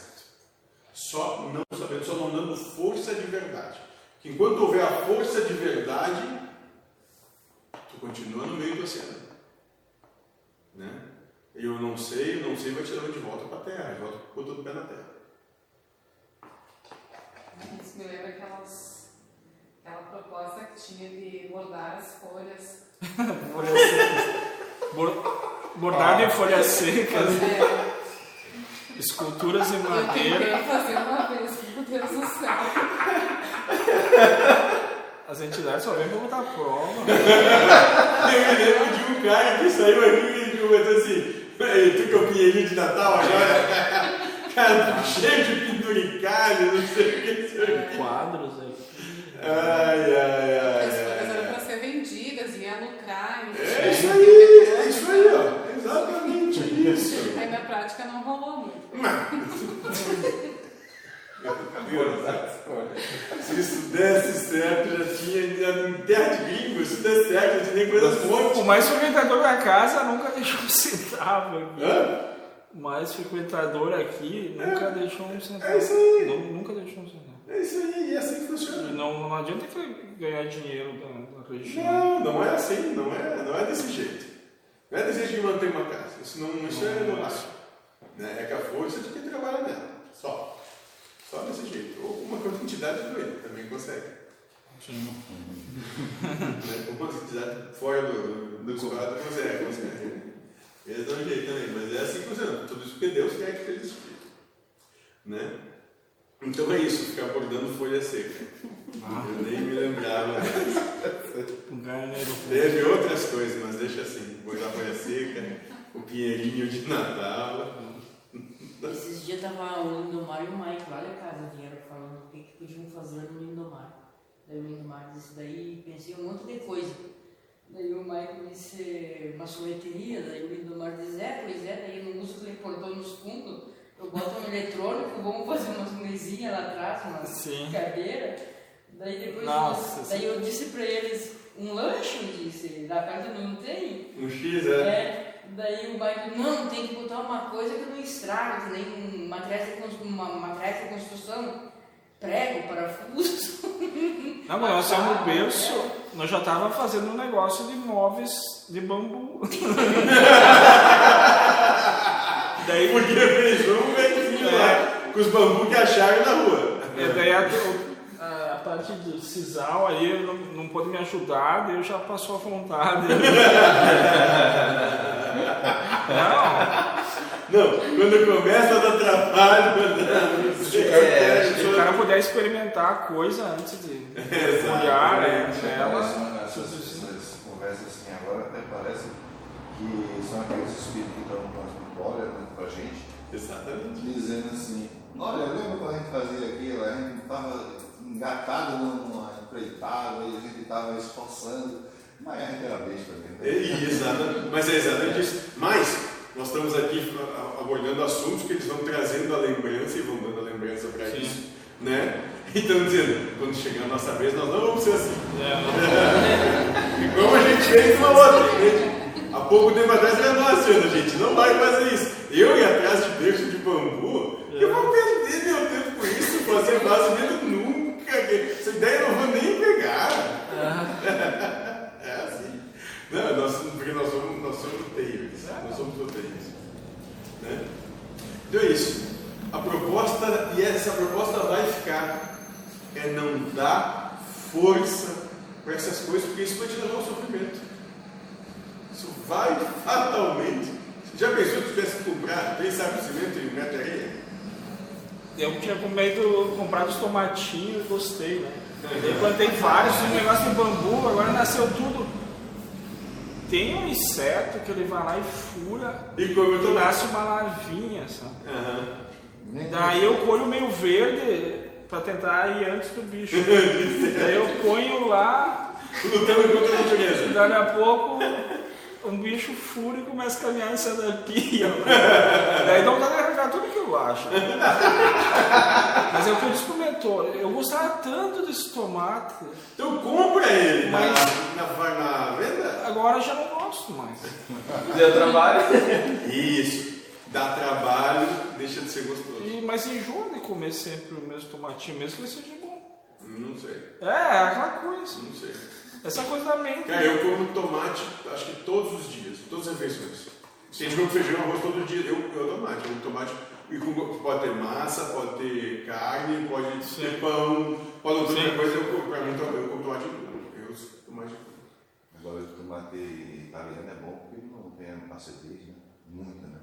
Só não sabendo, só não dando força de verdade. Que enquanto houver a força de verdade, tu continua no meio do oceano. Né? Eu não sei, eu não sei, vai te levar de volta para a terra, de volta com todo o pé na terra. Isso me lembra aquelas, aquela proposta que tinha de bordar as folhas. [laughs] folhas secas. Bordado ah. em folhas secas. É. Esculturas em madeira. Eu fazer uma vez, meu Deus do céu. As entidades só vêm para botar prova. eu me lembro de um cara que saiu aqui e comentou assim: tu que eu pinheirinho de Natal agora? Cara, cheio de penduricalho, não sei o que. sei o. Quadros aqui. Ai, ai, ai. As coisas eram ai. para ser vendidas, ia lucrar. É isso aí, é isso aí, ó. Exatamente isso. Aí na prática não rolou muito. Se isso desse certo, já tinha em terra de gringo, se desse certo, já tinha coisa O forte. mais frequentador da casa nunca deixou um centavo aqui. Hã? O mais frequentador aqui nunca deixou um centavo. É isso aí. Não- nunca deixou um centavo. É isso aí, e é assim que funciona. não, não adianta ganhar dinheiro da, da região. Não, não é assim, não é, não é desse jeito. Não é desse jeito de manter uma casa. Isso, não, isso é negócio. Né? É que a força de quem trabalha nela. Só. Só desse jeito. Ou uma quantidade do ele também consegue. Sim. [laughs] né? Uma quantidade fora do, do quadro consegue, consegue. Eles dão um jeito também, mas é assim que funciona. Tudo isso porque Deus quer que eles. Né? Então é isso, ficar bordando folha seca. Eu nem me lembrava. Dinheiro. Teve outras coisas, mas deixa assim, bordar folha seca, o pinheirinho de Natal. Esses dias tava o Lindomar e o Mike lá da casa vieram falando o que, que podiam fazer no Lindomar. Daí o Lindomar disse, daí pensei um monte de coisa. Daí o Mike disse uma sorveteria, daí o Lindomar disse, é, pois é, daí eu não uso aquele portão nos fundos, eu boto um eletrônico, vamos fazer umas mesinhas lá atrás, umas Sim. cadeiras. Daí depois Nossa, daí eu disse pra eles, um lanche, eu disse, lá perto não tem. Um X, é? É, daí o Michael, não, tem que botar uma coisa que não estraga, que nem material de, uma, material de construção, prego, parafuso. Não, mas nós no berço, nós já estávamos fazendo um negócio de móveis de bambu. [laughs] Daí, Porque fez um ventinho lá com os bambus que acharam na rua. é, daí a, a- a parte do sisal aí não, não pôde me ajudar, daí eu já passou a vontade. [laughs] Não, Não, quando começa a dar trabalho, não sei. É, se o cara puder experimentar a coisa antes de olhar né, nela. Essas, essas conversas assim agora até parece que são aqueles espíritos que estão com as memórias né, com a gente, Exatamente. dizendo assim, olha, lembra quando a gente fazia aquilo, a gente estava engatado numa empreitada e a gente estava esforçando, a gente besta É, mesmo. e exatamente, mas é exatamente isso. Mas nós estamos aqui a- abordando assuntos que eles vão trazendo a lembrança e vão dando a lembrança para isso. Né? [laughs] Então dizendo, quando chegar a nossa vez, nós não vamos ser assim. É, [laughs] E como a gente fez uma outra, entende? Há pouco tempo atrás era nós, a gente não vai fazer isso. Eu ir atrás de berço de bambu, eu vou perder meu tempo com isso, fazer base mesmo nunca. Essa ideia eu não vou nem pegar. É assim. [laughs] Não, nós, porque nós somos, nós somos terríveis. Nós somos terríveis. Né? Então é isso. A proposta, e essa proposta vai ficar, é não dar força para essas coisas, porque isso vai te levar ao sofrimento. Isso vai fatalmente. Já pensou que tivesse comprado três sacos de cimento e um metro de areia? Eu tinha comido, comprado os tomatinhos gostei, né? [laughs] Daí plantei vários, um negócio de bambu, agora nasceu tudo. Tem um inseto que ele vai lá e fura E como eu e nasce uma larvinha, sabe? Nem Daí eu colho meio verde pra tentar ir antes do bicho. [laughs] Daí eu ponho lá, Lutando contra a natureza. daqui a pouco um bicho fura e começa a caminhar em cima da pia. [laughs] Daí dá vontade de arrancar tudo que eu acho. [laughs] Mas é o que eu disse pro mentor. Eu gostava tanto desse tomate, Então compra ele na, Mas- na, na venda. agora já não gosto mais. [laughs] Deu trabalho? Isso. Dá trabalho, deixa de ser gostoso. E, mas enjoa de comer sempre o mesmo tomatinho, mesmo que ele seja bom. Não sei. É, aquela coisa. Não sei. Essa coisa da mente. Cara, eu como tomate, acho que todos os dias, todas as refeições. Se a gente come feijão, arroz todo dia, eu, eu tomate. Eu como tomate e com- pode ter massa, pode ter carne, pode ter pão, pode ter Sim. outra coisa. Eu, como- pra mim, eu como tomate. Eu uso tomate. Agora o tomate italiano é bom porque não tem acidez, né? Muita, né?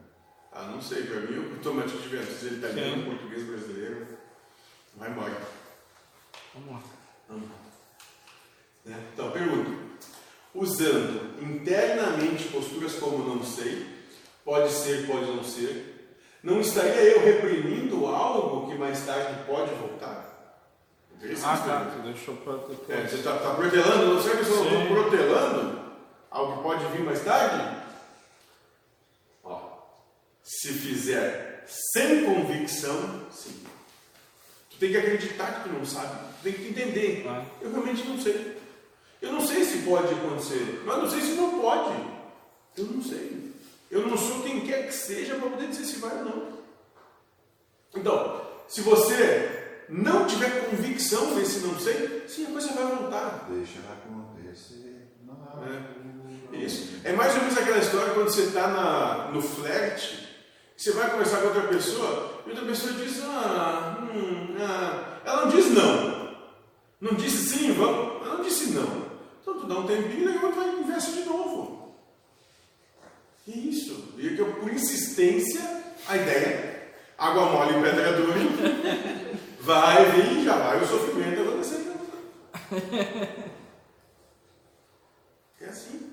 Ah, não sei, pra mim o tomate que tiver, se ele italiano, Sim. português, brasileiro, vai embora. Vamos lá. Né? Então, pergunta. Usando internamente posturas como não sei, pode ser, pode não ser, não estaria eu reprimindo algo que mais tarde pode voltar? Interessante. Ah, né? Tu deixou pra É, você está tá protelando, não sei se eu estou protelando algo que pode vir mais tarde? Ó, se fizer sem convicção, sim. Tu tem que acreditar que tu não sabe, tu tem que entender. Vai. Eu realmente não sei. Eu não sei se pode acontecer, mas não sei se não pode. Eu não sei. Eu não sou quem quer que seja para poder dizer se vai ou não. Então, se você não tiver convicção nesse não sei, sim, a coisa vai voltar. Deixa acontecer. Não, É. Isso. É mais ou menos aquela história quando você está no flerte, você vai conversar com outra pessoa e outra pessoa diz, ah, hum, ah. ela não diz não. Não disse sim, vamos. Ela não disse não. Então tu dá um tempinho e depois vai e conversa de novo. E é isso. E é que eu, por insistência, a ideia, água mole e pedra dura, [laughs] vai vir, já vai o sofrimento acontecendo. É assim.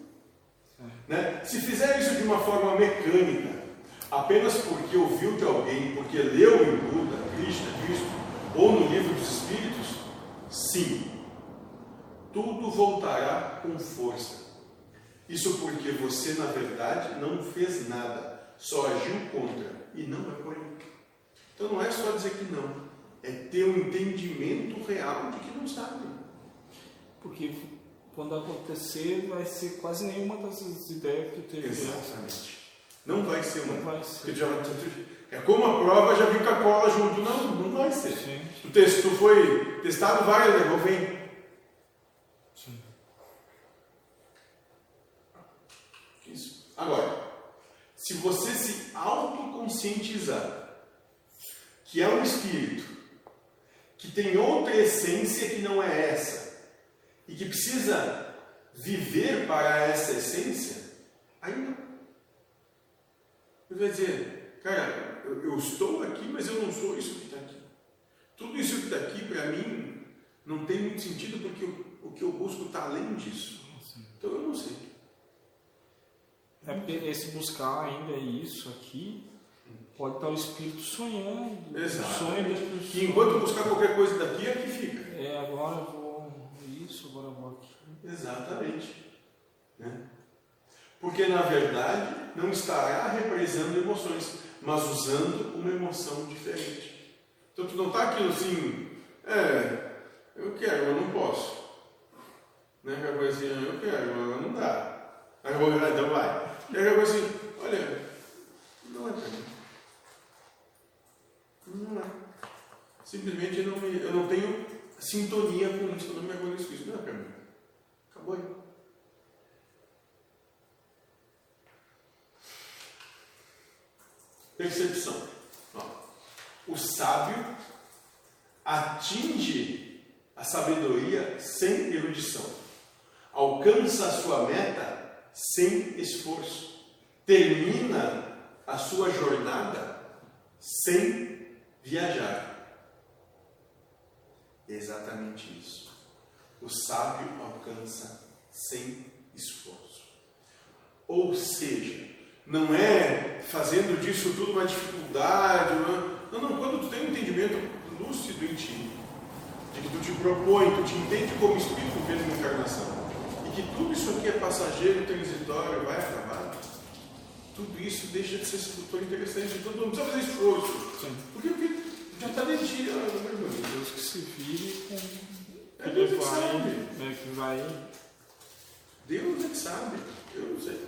Né? Se fizer isso de uma forma mecânica, apenas porque ouviu de alguém, porque leu em Buda, Krishna, Cristo, ou no livro dos Espíritos, sim, tudo voltará com força. Isso porque você, na verdade, não fez nada, só agiu contra, e não é aí. Então não é só dizer que não, é ter um entendimento real de que não sabe. Porque quando acontecer, vai ser quase nenhuma dessas ideias que tu teve. Exatamente. Não vai ser uma. Não vai ser. Já- é como a prova já vem com a cola junto. Não, não vai ser. Sim. Testou, tu foi testado várias vezes, vem. Sim. Isso. Agora, se você se autoconscientizar que é um espírito que tem outra essência que não é essa e que precisa viver para essa essência, aí não. Você vai dizer, cara, eu, eu estou aqui, mas eu não sou isso que está aqui. Tudo isso que está aqui, para mim, não tem muito sentido porque o, o que eu busco está além disso. Então eu não sei. É porque esse buscar ainda isso aqui, pode estar o espírito sonhando. Exato. Sonho dentro sonho. enquanto buscar qualquer coisa daqui, aqui fica. É, agora eu vou isso, agora eu vou aqui. Exatamente. Né? Porque, na verdade, não estará represando emoções, mas usando uma emoção diferente. Então, tu não está aquilo assim, é, eu quero, mas não posso. Né? Aquela coisa assim, eu quero, mas não dá. Aí eu vou, ah, então vai. E aquela coisa assim, olha, não é mim. Não é. Simplesmente eu não, me- eu não tenho sintonia com isso, eu não me harmonizo com isso. Não é para mim. Acabou aí. Percepção. Ó, O sábio atinge a sabedoria sem erudição, alcança a sua meta sem esforço, termina a sua jornada sem viajar. Exatamente isso. O sábio alcança sem esforço. Ou seja, não é fazendo disso tudo uma dificuldade. Não, é? não, não, quando tu tem um entendimento lúcido em ti, de que tu te propõe, tu te entende como espírito uma encarnação, que tudo isso aqui é passageiro, transitório, vai acabar, tudo isso deixa de ser sedutor interessante. Então não precisa fazer esforço. Sim. Porque, porque já está dentro de. Deus que se vire com. É Deus que sabe. É que vai. Deus é que sabe, eu não sei.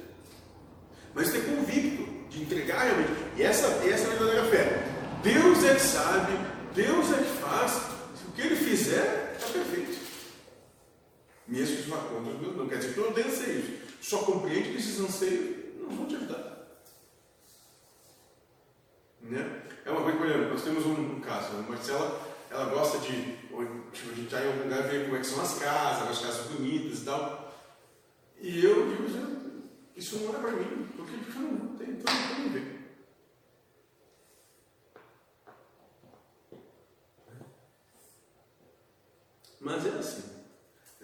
Mas ter convicto de entregar realmente. E essa, essa é a verdadeira fé. Deus é que sabe, Deus é que faz. O que ele fizer. Mesmo que isso meus, não quer dizer que eu não tenha anseios. Só compreende que esses anseios não vão te ajudar. Né? É uma coisa, por exemplo, nós temos um, caso, a Marcela, ela gosta de, tipo, a gente está em algum lugar ver como é que são as casas, as casas bonitas e tal. E eu digo, "Gente, isso não é para mim, porque eu não tenho, então não tem a ver. Mas é assim.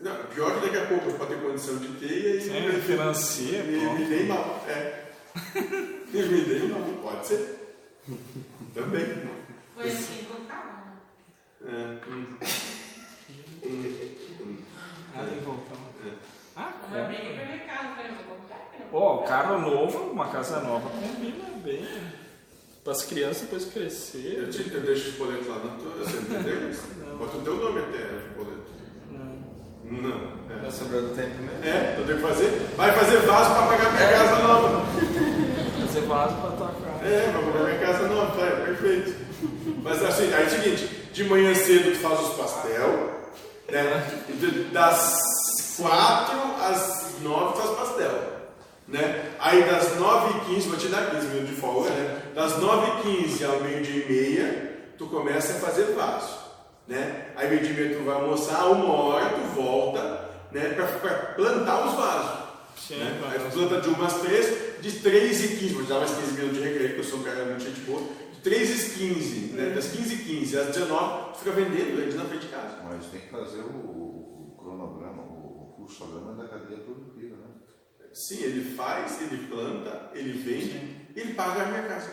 Não, pior que daqui a pouco pode ter condição de ter e aí É, financia, me, me dei mal. É. me dei mal, pode ser. Também. Foi assim com o carro. né? É. Hum. Ah, tem que voltar. Ah, Uma é. briga pra minha casa, falei, vou comprar. não Ó, carro novo, uma casa nova combina bem. Para as crianças depois crescer. Eu, te, eu deixo os boletos lá na tua, você entendeu? Bota o teu nome até no boleto. Não. Não. Tá É. sobrando tempo mesmo. É, tu tem que fazer. Vai fazer vaso para pagar minha casa nova. Fazer vaso para tua casa. É, vai pagar minha casa nova, tá, é perfeito. Mas assim, aí é o seguinte, de manhã cedo tu faz os pastel, né? De- Das quatro às nove tu faz pastel. Né? Aí das 9h15, vou te dar 15 minutos de folga, né? Das 9h15 ao meio-dia e meia, tu começa a fazer vaso. Né? Aí meio-dia e meia tu vai almoçar, uma hora tu volta né? para plantar os vasos. Sim, né? Aí tu planta de umas três, de 3 e 15, vou te dar mais 15 minutos de recreio, porque eu sou um cara muito gente boa. De 3 e 15, né? das 15 e 15 às 19, tu fica vendendo eles na frente de casa. Mas tem que fazer o, o cronograma, o, o fluxograma da cadeia produtiva, né? Sim, ele faz, ele planta, ele vende, ele paga a minha casa.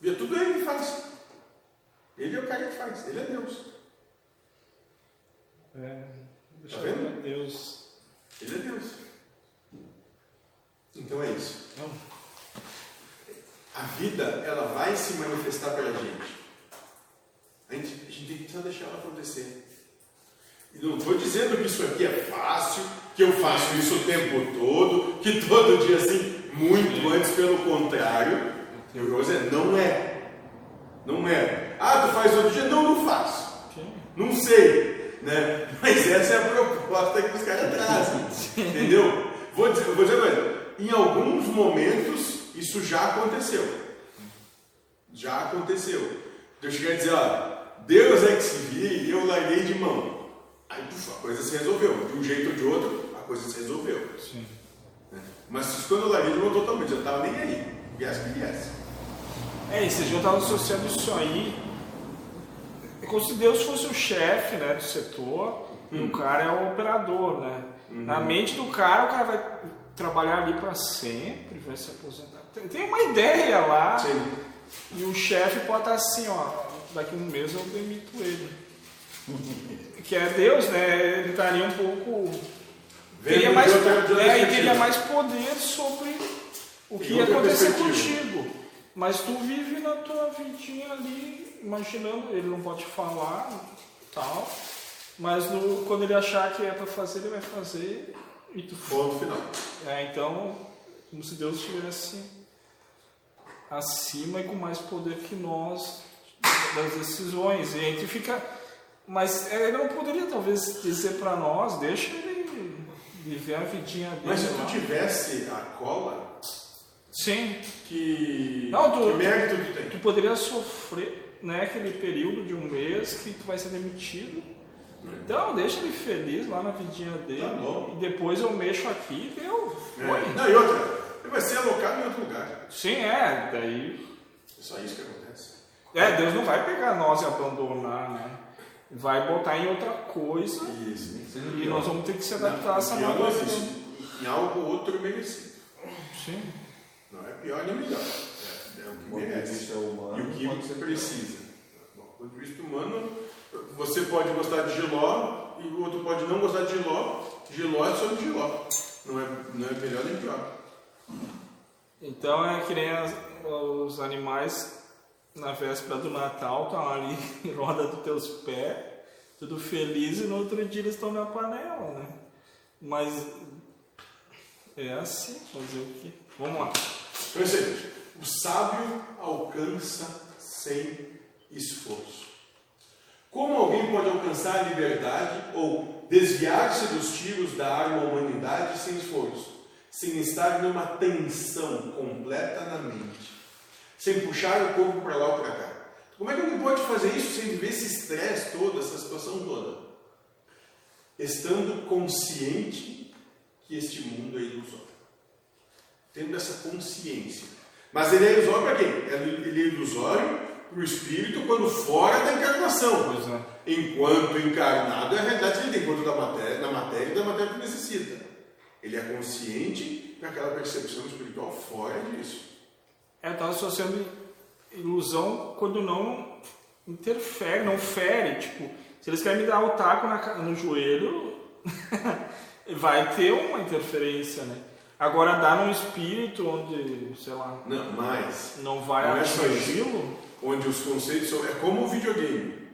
Vê, tudo ele que faz. Ele é o cara que faz, ele é Deus. É, Tá vendo? ver Deus. Ele é Deus. Então é isso. Não. A vida, ela vai se manifestar pela gente. A gente, a gente tem que só deixar ela acontecer. E não estou dizendo que isso aqui é fácil, que eu faço isso o tempo todo, que todo dia assim, muito antes, pelo contrário. Eu vou dizer, não é. Não é. Ah, tu faz outro dia? Não, não faço. Não sei, né? Mas essa é a proposta que os caras trazem, entendeu? Vou dizer, vou dizer uma coisa, em alguns momentos isso já aconteceu. Já aconteceu. Eu cheguei a dizer, Deus é que se vire e eu larguei de mão. Aí puf, a coisa se resolveu. De um jeito ou de outro, a coisa se resolveu. Sim. né? Mas quando eu larguei de mão totalmente, eu não estava nem aí. Viesse que viesse. É, e vocês já estavam associando isso aí. É como se Deus fosse o chefe né, do setor e o cara é o operador, né? Na mente do cara, o cara vai trabalhar ali para sempre, vai se aposentar. Tem, tem uma ideia lá Sim. e o chefe pode estar assim, ó, daqui a um mês eu demito ele. que é Deus, né? Ele estaria um pouco. Teria mais, é, e teria mais poder sobre o que ia acontecer contigo. Mas tu vive na tua vidinha ali, imaginando, ele não pode falar, tal. Mas no- quando ele achar que é para fazer, ele vai fazer e tu Ponto final. é, então, como se Deus estivesse acima e com mais poder que nós das decisões. E a gente fica. Mas ele não poderia talvez dizer para nós, deixa ele viver a vidinha dele. Mas se tu tivesse a cola, Sim, que, Não, tu- que mérito tu tem? tu poderia sofrer né, aquele período de um mês que tu vai ser demitido. Então, deixa ele feliz lá na vidinha dele. Tá bom. E depois eu mexo aqui e. Foi. É. Não, e outra, ele vai ser alocado em outro lugar. Sim, é. Daí É só isso que acontece. É, Deus não vai pegar nós e abandonar, né? Vai botar em outra coisa Isso. e nós vamos ter que se adaptar a essa pior nova não. Em algo outro merecido. Sim. Não é pior nem melhor. É, o que Do ponto de merece. vista humano, E o que ser precisa. Do ponto de vista humano, você pode gostar de giló e o outro pode não gostar de giló. Giló é sobre giló. Não é, não é melhor nem pior. Então é que nem as- os animais na véspera do Natal estão ali [laughs] em roda dos teus pés, tudo feliz, e no outro dia eles estão na panela, né? Mas é assim, fazer o quê? Vamos lá. É o sábio alcança sem esforço. Como alguém pode alcançar a liberdade ou desviar-se dos tiros da arma humanidade sem esforço, sem estar numa tensão completa na mente, sem puxar o corpo para lá ou para cá? Como é que alguém pode fazer isso sem viver esse estresse todo, essa situação toda? Estando consciente que este mundo é ilusório tendo essa consciência. Mas ele é ilusório para quem? Ele é ilusório para o espírito quando fora da encarnação. Pois é. Enquanto encarnado é a realidade que ele tem, enquanto da matéria, da matéria e da matéria que necessita. Ele é consciente para aquela percepção espiritual fora disso. É, eu estava associando ilusão quando não interfere, não fere. Tipo, se eles querem me dar o taco na no joelho, [laughs] vai ter uma interferência, né? Agora dá num espírito onde, sei lá, Não, mas não vai é atingi-lo. onde os conceitos são. É como o videogame.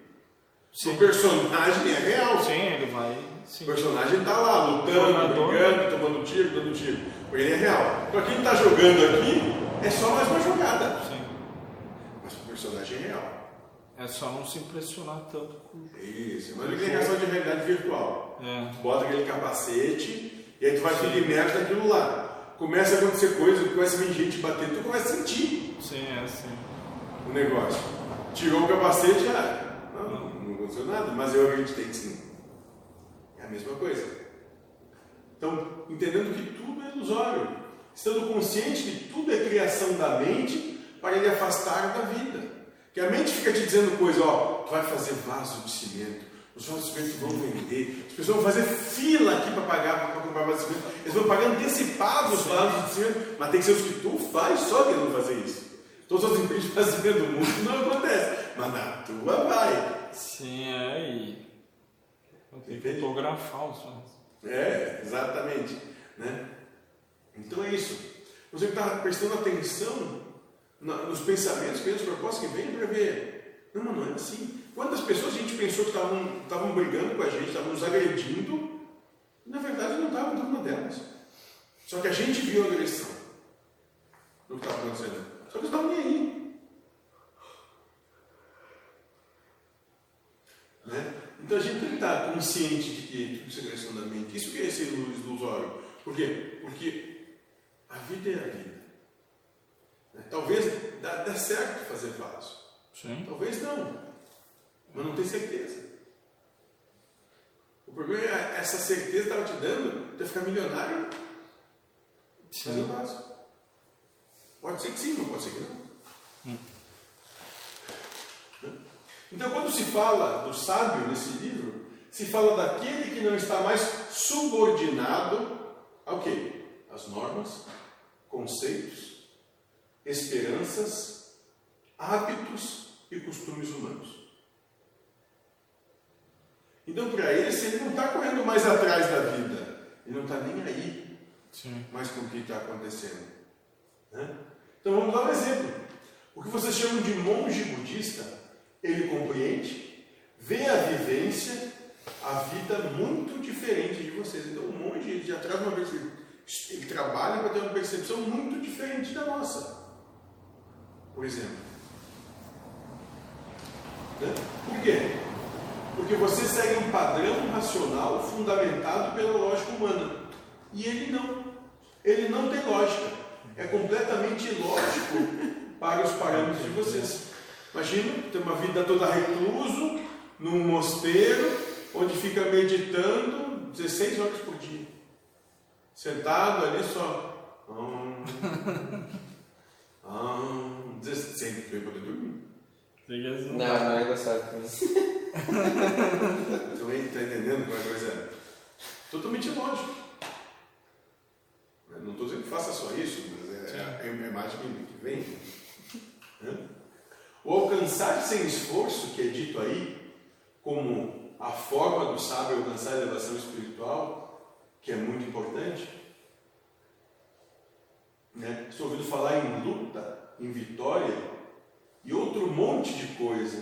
Sim. O personagem é real. Sim, ele vai. Sim. O personagem tá lá lutando, brigando, tomando tiro, dando tiro. Porque ele é real. Para quem tá jogando aqui, é só mais uma jogada. Sim. Mas o personagem é real. É só não se impressionar tanto com. Isso. Mas ele tem questão de realidade virtual. É. Bota aquele capacete e aí tu vai ficar imerso naquilo lá. Começa a acontecer coisa, começa a vir gente batendo, tu começa a sentir Sim, é assim. o negócio. Tirou o capacete, ah, não, não aconteceu nada, mas eu acreditei que sim. É a mesma coisa. Então, entendendo que tudo é ilusório, estando consciente que tudo é criação da mente para ele afastar da vida. Que a mente fica te dizendo coisa, ó, tu vai fazer vaso de cimento, os de cimento vão vender, as pessoas vão fazer fila aqui para pagar, para comprar de cimento, eles vão pagar antecipado os vasos de cimento, mas tem que ser os que tu faz só querendo fazer isso. Todas as empresas de [laughs] fazimento do mundo não acontece, mas na tua vai. Sim, é. E. Eu tenho que fotografar os. É, exatamente. Né? Então é isso. Você está prestando atenção nos pensamentos, que as propostas que vêm para ver. Não, mas não é assim. Quantas pessoas a gente pensou que estavam brigando com a gente, estavam nos agredindo, e na verdade não estavam dando uma delas. Só que a gente viu a agressão do que estava acontecendo. Só que eles estavam nem aí. Né? Então a gente tem que estar consciente de que tudo isso é criação da mente. Isso que é esse luz ilusório. Por quê? Porque a vida é a vida. Né? Talvez dá, dá certo fazer vaso. Sim. Talvez não. Mas não tem certeza. O problema é essa certeza estava te dando de ficar milionário fazer vaso. Pode ser que sim, mas pode ser que não. Então, quando se fala do sábio nesse livro, se fala daquele que não está mais subordinado ao quê? Às normas, conceitos, esperanças, hábitos e costumes humanos. Então, para esse, ele não está correndo mais atrás da vida, ele não está nem aí Sim. mais com o que está acontecendo. né? Então vamos dar um exemplo. O que vocês chamam de monge budista, ele compreende, vê a vivência, a vida muito diferente de vocês. Então o monge ele já traz uma percepção, ele trabalha para ter uma percepção muito diferente da nossa. Por exemplo. Né? Por quê? Porque você segue um padrão racional fundamentado pela lógica humana. E ele não. Ele não tem lógica. É completamente ilógico [laughs] para os parâmetros de vocês. Imagina ter uma vida toda recluso, num mosteiro, onde fica meditando 16 horas por dia. Sentado ali só. Hum, [laughs] hum, 16 sempre para poder dormir. Não. Não, não é gostado com isso. Também está entendendo como é a coisa é? Totalmente lógico. Eu Não estou dizendo que faça só isso, mas é, é, a imagem que vem. O alcançar sem esforço, que é dito aí, como a forma do sábio alcançar a elevação espiritual, que é muito importante. Né? Estou ouvindo falar em luta, em vitória e outro monte de coisa.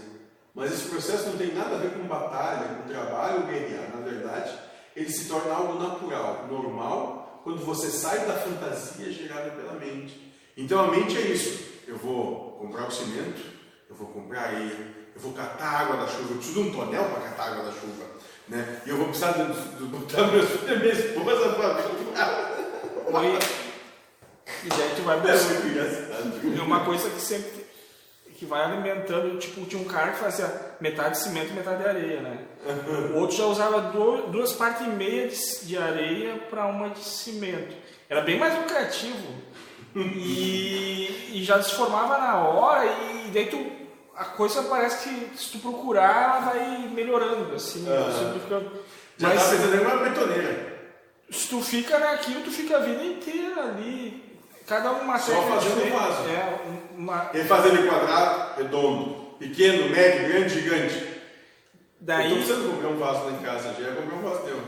Mas esse processo não tem nada a ver com batalha, com trabalho ou guerrear. Na verdade, ele se torna algo natural, normal, quando você sai da fantasia gerada pela mente. Então a mente é isso. Eu vou comprar o cimento, eu vou comprar areia, eu vou catar água da chuva. Eu preciso de um tonel para catar água da chuva. Né? E eu vou precisar de, de botar meus filhos, minha esposa para Oi. [laughs] E daí tu vai É buscar. muito engraçado. É uma coisa que sempre que vai alimentando, tipo, tinha um cara que fazia metade cimento e metade areia, né? O outro já usava do- duas partes e meia de, de areia para uma de cimento. Era bem mais lucrativo. E, e já se formava na hora e daí tu, a coisa parece que se tu procurar ela vai melhorando, assim, Aham. simplificando. Já Mas está pensando em uma betoneira. se tu fica naquilo, tu fica a vida inteira ali. Cada uma Só fazendo diferente. vaso. É, uma, Ele faz ele quadrado, redondo, pequeno, médio, grande, gigante. Eu tô daí precisando comprar um vaso lá em casa, já ia comprar um vaso teu.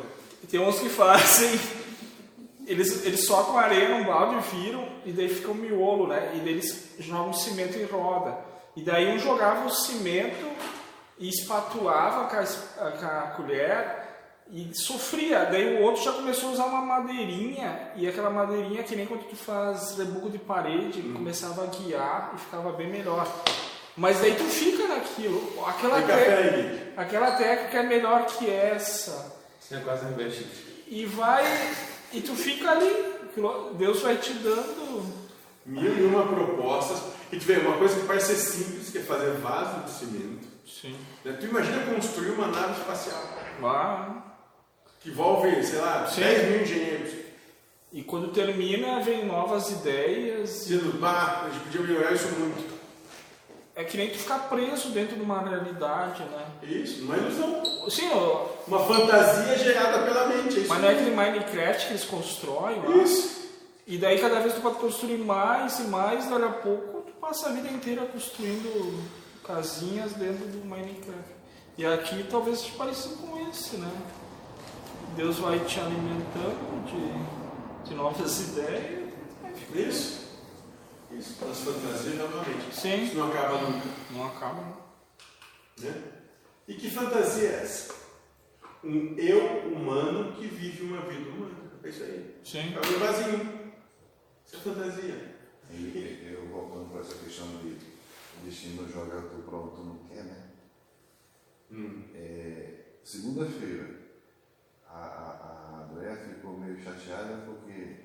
tem uns que fazem. Eles, eles socam areia num balde viram, e daí fica um miolo, né? E daí eles jogam cimento em roda. E daí um jogava o cimento e espatulava com a, com a colher e sofria. Daí o outro já começou a usar uma madeirinha, e aquela madeirinha, que nem quando tu faz reboco de parede, ele começava a guiar e ficava bem melhor. Mas daí tu fica naquilo. Aquela, técnica, aquela técnica é melhor que essa. Isso é quase beijo. E vai. E tu fica ali. Deus vai te dando. Mil e uma propostas. E tu vê, uma coisa que parece ser simples, que é fazer vaso de cimento. Sim. né? Tu imagina construir uma nave espacial, Lá. Que envolve, sei lá, Sim. 10 mil engenheiros. E quando termina, vem novas ideias. Dizendo, bah, a gente podia melhorar isso muito. É que nem tu ficar preso dentro de uma realidade, né? Isso, uma ilusão. Sim, ó, Uma fantasia gerada pela mente. É mas não é aquele Minecraft que eles constroem lá. Isso. E daí cada vez tu pode construir mais e mais, daqui a pouco tu passa a vida inteira construindo casinhas dentro do Minecraft. E aqui talvez te parecido com esse, né? Deus vai te alimentando de, de novas [laughs] ideias. Isso. Isso. As fantasias novamente. Sim. Isso não acaba nunca. Não acaba. Né? E que fantasia é essa? Um eu humano que vive uma vida humana. É isso aí. Sim. É um vasinho. Isso é fantasia. E eu voltando para essa questão de o destino joga tu pronto não quer, né? Hum. É, Segunda-feira, a, a, a Andréa ficou meio chateada porque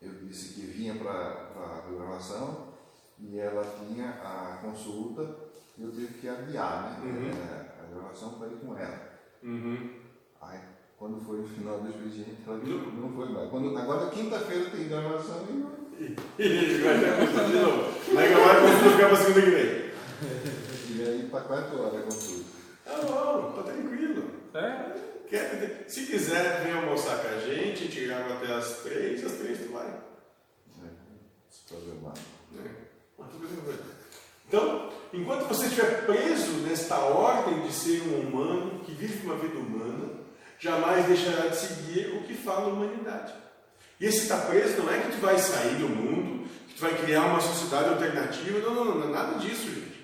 eu disse que vinha para a gravação e ela tinha a consulta e eu tive que adiar né? Uhum. É, a gravação para ir com ela. Uhum. Aí, quando foi o final do expediente, ela disse, não foi mais. Quando, agora, quinta-feira, tem gravação e não. E [laughs] vai ter a consulta de novo. Vai gravar a consulta ficar para segunda que vem. E aí, para quatro horas a consulta. Tá bom, tá tranquilo. É, Quer- Se quiser, vem almoçar com a gente, gente grava até as três, às três tu vai. Se programar. tudo bem. Então, enquanto você estiver preso nesta ordem de ser um humano que vive uma vida humana, jamais deixará de seguir o que fala a humanidade. E esse estar preso não é que tu vai sair do mundo, que tu vai criar uma sociedade alternativa, não, não, não, não é nada disso, gente.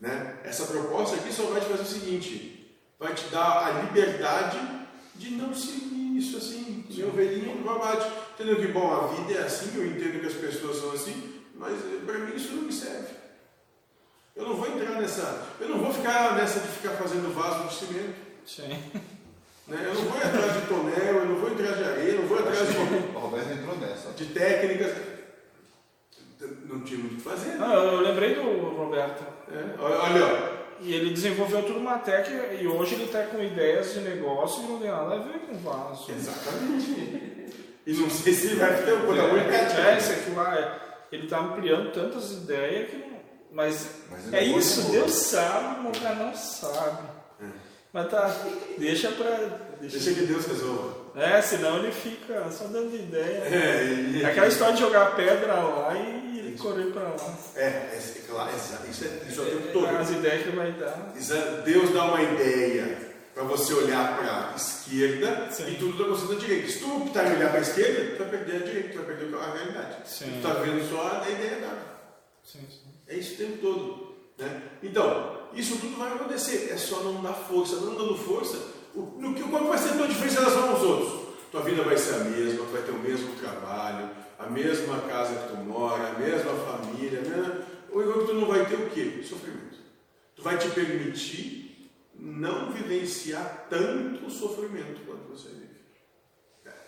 Né? Essa proposta aqui só vai te fazer o seguinte: vai te dar a liberdade de não seguir isso assim, de ovelhinha do babate. Entendeu que, bom, a vida é assim, eu entendo que as pessoas são assim, mas para mim isso não me serve. Eu não vou entrar nessa. Eu não vou ficar nessa de ficar fazendo vaso de cimento. sim. [laughs] Né? Eu não vou ir atrás de tonel, eu não vou atrás de areia, eu não vou atrás de, O Roberto entrou nessa. de técnicas. Não tinha muito o que fazer. Não, eu, eu lembrei do Roberto. É, olha, olha, ó. E ele desenvolveu tudo uma técnica e hoje ele está com ideias de negócio que não tem nada a ver com vaso. Exatamente. E não sei se vai ter o protagonista. É, isso aqui lá, é- ele está ampliando tantas ideias que não. Mas, Mas é isso, Deus sabe, o cara não sabe. Mas tá, deixa pra. Deixa que Deus resolva. É, senão ele fica só dando ideia. É, e- Aquela história de jogar pedra lá e ele correr pra lá. É, é, é claro, exato, isso é, isso é o tempo todo. As ideias que vai dar. É- Deus dá uma ideia para você olhar para a esquerda Sim. e tudo está acontecendo à direita. Se tu optar em olhar para a esquerda, tu vai perder a direita, tu vai perder a realidade. Sim. Tu está vendo só a ideia dada. Sim, sim. É isso o tempo todo. Né? Então, isso tudo vai acontecer. É só não dar força. Não dando força, no que, qual vai ser a tua diferença em relação aos outros? Tua vida vai ser a mesma, tu vai ter o mesmo trabalho, a mesma casa que tu mora, a mesma família. Né? O único que tu não vai ter o quê? Sofrimento. Tu vai te permitir não vivenciar tanto o sofrimento quanto você vive.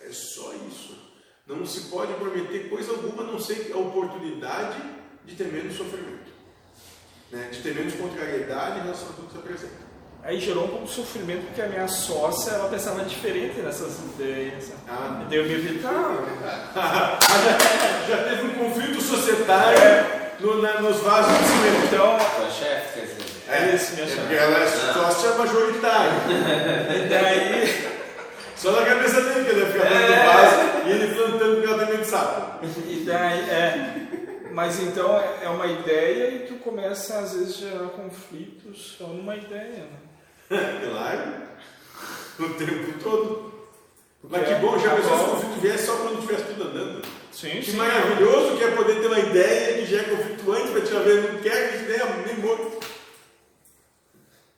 É só isso. Não se pode prometer coisa alguma, a não ser a oportunidade de ter menos sofrimento. Né? De ter menos contrariedade em relação a tudo que se apresenta. Aí gerou um pouco de sofrimento porque a minha sócia ela pensava diferente nessas ideias. Ah. E daí eu me vi, tá, [laughs] Já teve um conflito societário no- na- nos vasos de cimento. então, Tua chefe, quer dizer. É isso, minha é chave. porque ela é sócia majoritária. [laughs] e daí, Só na cabeça dele que ele ia ficar dentro do vaso e ele plantando de sapo. e daí, é, Mas então é é uma ideia e tu começa às vezes a gerar conflitos só numa ideia, né? [laughs] Claro. O tempo todo. Porque Mas que bom, já a pensou se o conflito viesse só quando estivesse tudo andando? Sim, Que sim. maravilhoso que é poder ter uma ideia que já é conflituante para te ver, não quero que ideia nem morto.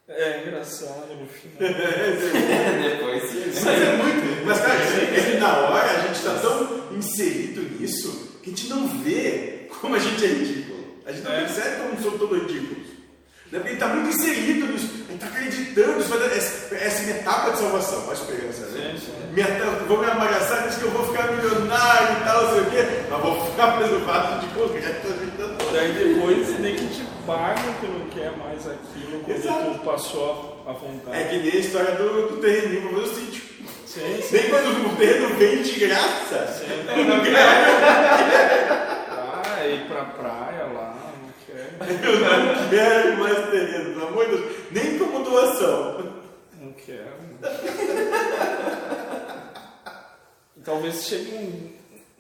É engraçado no final. [laughs] Depois sim. Mas é muito. Mas, cara, é que na hora a gente está tão inserido nisso que a gente não vê como a gente é ridículo. A gente não É. percebe como somos todos ridículos. Né? Porque gente está muito inserido nisso. Gente está acreditando. Isso dar- essa, essa é minha etapa de salvação. A esperança, né? Sim, sim. Minha, vou me amarraçar, diz que eu vou ficar milionário e tal, não sei o quê. Mas vou ficar fato de concreto. Daí depois nem que te paga que não quer mais aquilo Exato. quando tu passou a vontade. É que nem a história do, do terreninho para o sítio. Sim, sim. Nem quando o terreno vem de graça. sim. Não quer. [laughs] Ah, ir pra praia não. [laughs] Eu não quero mais terreno, pelo amor de Deus. Nem como doação. Não quero. Talvez chegue um,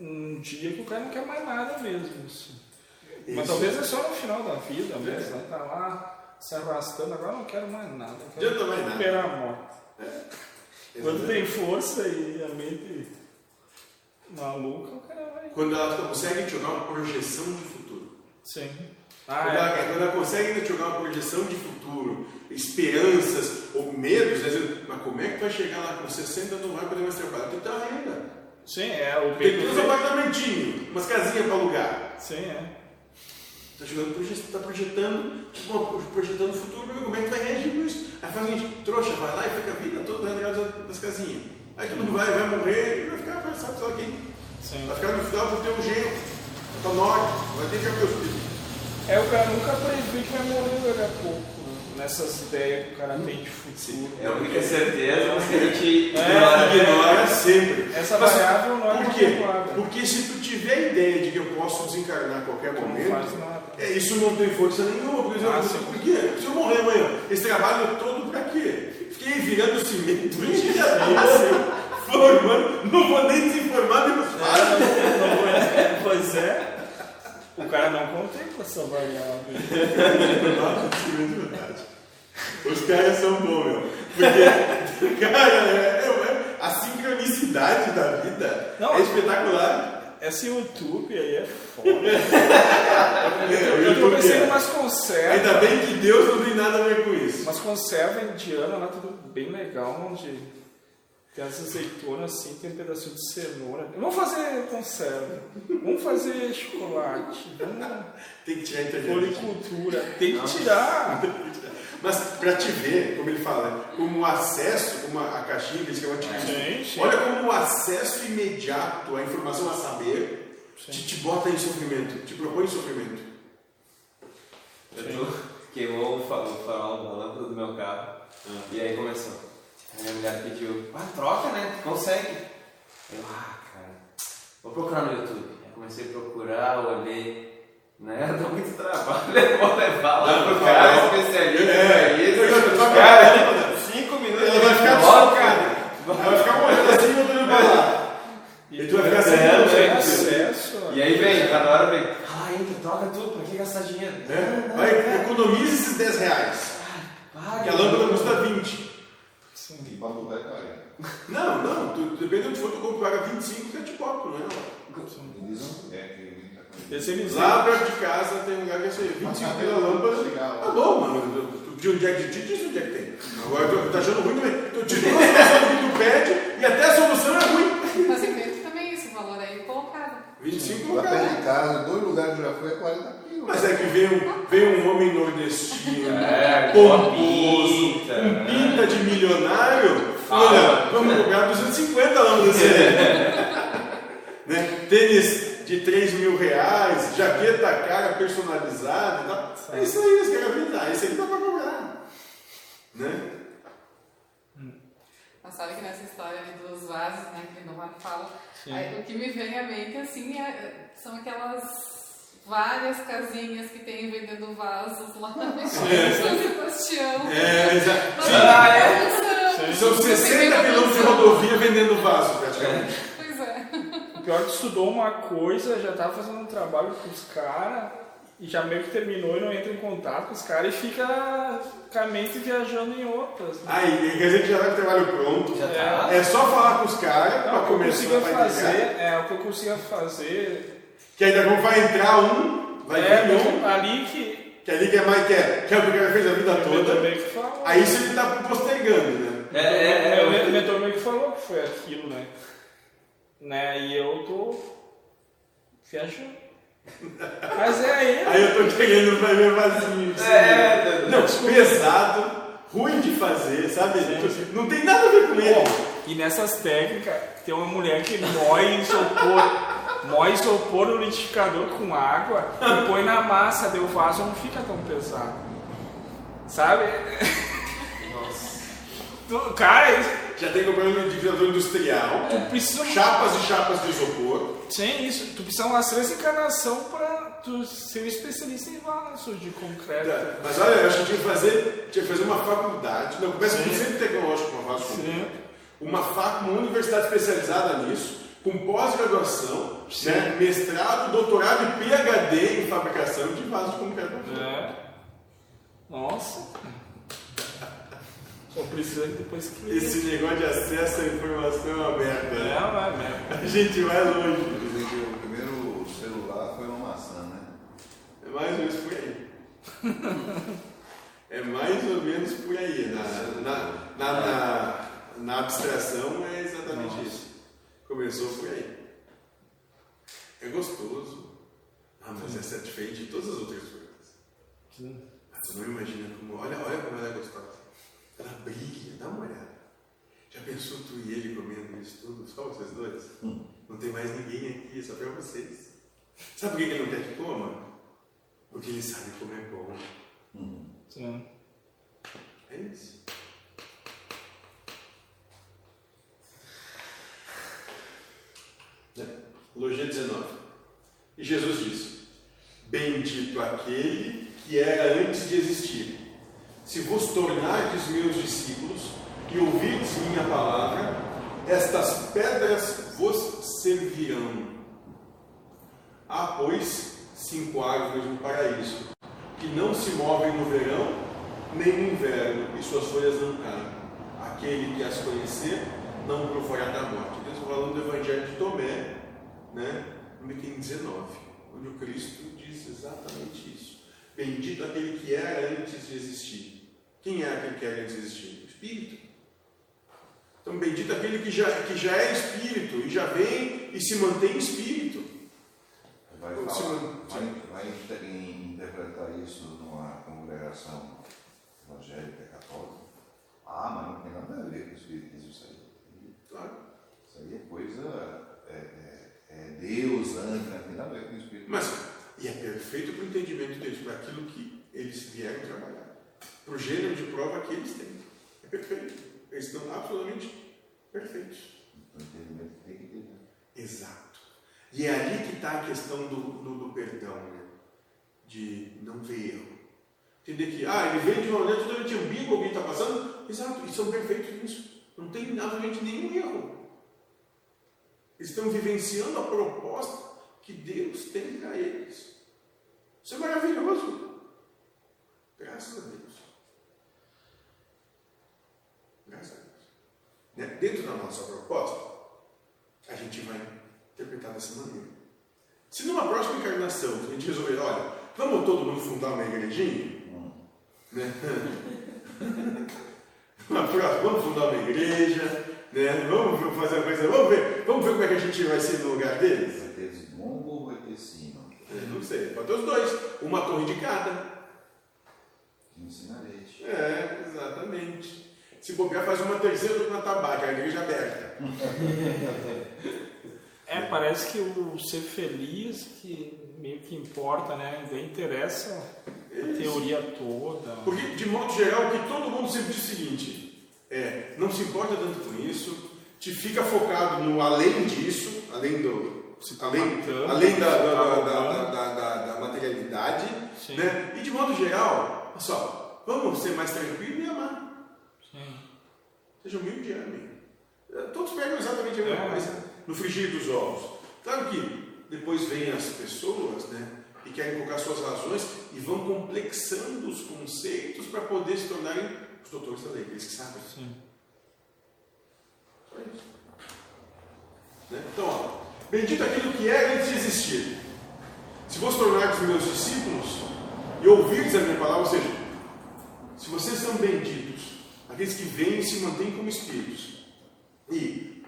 um dia que o cara não quer mais nada mesmo. assim. Mas Isso. talvez é só no final da vida mesmo. Né? Tá lá se arrastando, agora não quero mais nada. eu Quero mais nada. esperar a morte. Quando tem força e a mente maluca, o cara vai. Quando ela consegue jogar uma projeção de futuro. Sim. Quando, Ah, ela, é. quando ela consegue te jogar uma projeção de futuro, esperanças ou medos, né? Mas como é que vai chegar lá com 60 não vai poder mais trabalhar? Tem que ter uma renda. Sim, é. O Tem que ter uns apartamentinhos, umas casinhas para alugar. Sim, é. Tá jogando, proje- tá projetando, tipo, projetando o futuro, ver como é que vai reagir com isso. Aí faz o seguinte, trouxa, vai lá e fica a vida toda renegado das, casinhas. Aí todo mundo vai, vai morrer e vai ficar, sabe, lá quem. Sim. Vai ficar no final do teu genro, tá norte, vai ter que com teus filhos. É, o cara nunca prevê que vai morrer daqui a pouco, né? nessas ideias que o cara tem de futuro. É a única certeza, mas que a gente É, ignora. Ignora sempre. Essa Mas variável não é Por quê? Porque se tu tiver a ideia de que eu posso desencarnar a qualquer Não momento, faz nada. é, isso não tem força nenhuma. Por exemplo, Ah, sim. por quê? Se eu morrer amanhã, esse trabalho todo pra quê? Fiquei virando cimento o dia todo, formando, não vou nem desinformar. Não vou- é, pois é. O cara não contempla essa variável. [laughs] Os caras são bons, meu. Porque, [laughs] cara, é- é- a sincronicidade da vida Não, é espetacular. Esse YouTube aí é foda. [laughs] É, Eu tô pensando é. em umas conservas. Ainda bem que Deus não tem nada a ver com isso. Umas conservas indianas lá, tudo bem legal, onde tem as azeitonas assim, tem um pedacinho de cenoura. Vamos fazer conserva. Vamos fazer chocolate. Vamos Tem que tirar a internet. Policultura. Tem que tirar. Mas pra te ver, como ele fala, como o acesso, como a, caixinha que eles chamam de. Olha como o acesso imediato à informação a saber te, te bota em sofrimento, te propõe sofrimento. Eu tô- Queimou o fa- o farol da lâmpada do meu carro. E aí começou. Aí a mulher pediu, ah, troca, né? Consegue. Eu, ah, cara, vou procurar no YouTube. Aí comecei a procurar, olhei. Né? [laughs] Dá muito trabalho, eu vou levar lá pro cara especialista É, pra isso. eu- Cara, cinco minutos. Ela vai ficar. Ela vai ficar morrendo assim e voltando pra lá. E tu vai ficar sem Não tem tempo. acesso. E aí vem, cada hora vem, ah, entra, troca tudo, pra que gastar dinheiro? É, Vai, economiza esses 10 reais. Paga. Que a lâmpada custa 20. E pra mudar é 40. Não, não, tu, dependendo de onde for, tu compra, paga 25 que é de copo, não é? Não é, que Esse eles Lá perto de casa tem um lugar que é assim, 25 pela lâmpada. Tá bom, mano. Tu pediu um jack de ti, diz onde é que tem. Agora tu tá achando ruim também. Tu te solução que tu pede e até a solução é ruim. Mas invento também esse valor aí colocado. 25 Lá cara. perto de casa, dois lugares que já fui é 40 quilos. Mas é que vem um, vem um homem nordestino, É, pomposo, pinta, um né? pinta de milionário. Fala. Olha, vamos cobrar 250 lâmpadas né? Tênis de 3 mil reais, jaqueta cara personalizada e tal. É isso aí, os caras vêm dar. Isso aí dá pra cobrar. Né? Mas sabe que nessa história ali dos vasos, né, que o Domar fala, aí, o que me vem à mente, assim, é- são aquelas várias casinhas que tem vendendo vasos lá em [laughs] São Sebastião. É, exato. Pensando, São 60 tem quilômetros de rodovia vendendo vaso, praticamente. Pois é. pior é que estudou uma coisa, já tava fazendo um trabalho com os caras, e já meio que terminou e não entra em contato com os caras e fica com a mente viajando em outras. Né? Aí, quer dizer que já tá com o trabalho pronto. Já tá. É só falar com os caras o eu começar a fazer, entregar. é, o que eu consiga fazer. Que aí daqui a pouco vai entrar um, vai é, vir um, ali que. que ali que é mais que é, que é o que cara fez a vida toda. Aí você ele tá postergando, né? É, é, é. o me- o mentor meio que falou que foi aquilo, né? né? E eu tô viajando. [laughs] Mas é aí. Aí eu tô querendo vai ver vazio. assim. É, Não, pesado, ruim de fazer, sabe? Não tem nada a ver com ele. E nessas técnicas, tem uma mulher que moe isopor, moe isopor no liquidificador com água e [laughs] põe na massa, o vaso não fica tão pesado. Sabe? Tu- Cara, isso- Já tem comprado um liquidificador industrial, tu precisa. chapas e chapas de isopor. Sem isso, tu precisa umas três encarnações pra tu ser um especialista em vasos de concreto. Mas olha, eu acho que tinha que fazer, tinha que fazer uma faculdade, não, começa com centro tecnológico uma vaso Sim. uma fac, uma universidade especializada nisso, com pós-graduação, né, mestrado, doutorado e PhD em fabricação de vasos de concreto. É. Nossa. [laughs] Só precisa que depois que. Esse negócio de acesso à informação aberta, É, né? vai mesmo. A gente vai longe. Dizem que o primeiro celular foi uma maçã, né? É mais ou menos por aí. É mais ou menos por aí. Na, na, na, na, na abstração é exatamente Nossa. isso. Começou por aí. É gostoso. Ah, mas é satisfeito de todas as outras coisas. Ah, Você não imagina como. Olha, olha como ela é gostosa. Ela brilha, dá uma olhada. Já pensou tu e ele comendo isso tudo? Só vocês dois? Não tem mais ninguém aqui, é só pra vocês. Sabe por que ele não quer que coma? Porque ele sabe como é bom. Sim. É isso. Né? Logia 19. E Jesus disse: Bendito aquele que era antes de existir. Se vos tornardes meus discípulos e ouvirdes minha palavra, estas pedras vos servirão. Há, pois, cinco árvores no paraíso, que não se movem no verão nem no inverno, e suas folhas não caem. Aquele que as conhecer não provará da morte. Falando do Evangelho de Tomé, né? no item 19, onde o Cristo diz exatamente isso. Bendito aquele que era antes de existir. Quem é aquele que era antes de existir? O Espírito. Então, bendito aquele que já, que já é Espírito e já vem e se mantém Espírito. Vai, falar, vai, vai inter- interpretar isso numa congregação evangélica católica? Ah, mas não tem nada a ver com o Espiritismo isso aí. Claro. Isso aí é coisa. É, é- é Deus, anjo, não tem nada a ver com o Espírito. Mas, e é perfeito para o entendimento deles, para aquilo que eles vieram trabalhar, para o gênero de prova que eles têm. É perfeito. Eles estão absolutamente perfeitos. O entendimento tem que ter. né? Exato. E é ali que está a questão do, do, do perdão, né? de não ver erro. Entender que, ah, ele veio de uma maneira totalmente ambígua, alguém está passando. Exato, e são perfeitos nisso. Não tem absolutamente nenhum erro. Estão vivenciando a proposta que Deus tem para eles. Isso é maravilhoso. Graças a Deus. Graças a Deus. Né? Dentro da nossa proposta, a gente vai interpretar dessa maneira. Se numa próxima encarnação a gente resolver, olha, vamos todo mundo fundar uma igrejinha? Né? [laughs] Uma próxima, vamos fundar uma igreja, né? vamos fazer uma coisa, vamos ver, vamos ver como é que a gente vai ser no lugar deles? Vai ter desmongo ou vai ter cima? É, não sei, pode ter os dois, uma torre de cada. Te ensinarei. É, exatamente. Se bobear, faz uma terceira na tabaca, a igreja aberta. [laughs] É, parece que o ser feliz que meio que importa, né? Nem interessa a teoria toda. Porque, de modo geral, o que todo mundo sempre diz é o seguinte: é, não se importa tanto com isso, te fica focado no além disso, além do. Tá além, matando, além da, tá da, da, da- da materialidade, Sim. né? E de modo geral, só, vamos ser mais tranquilos e amar. Sim. Seja humilde e amem. Todos pegam exatamente a mesma É. coisa. No frigir dos ovos. Claro que depois vêm as pessoas, né? E querem colocar suas razões e vão complexando os conceitos para poder se tornarem os doutores da lei, eles que sabem. Sim. Só isso. Né? Então, ó, bendito aquilo que é antes de existir. Se vos tornares meus discípulos e ouvirdes a minha palavra, ou seja, se vocês são benditos, aqueles que vêm e se mantêm como espíritos, e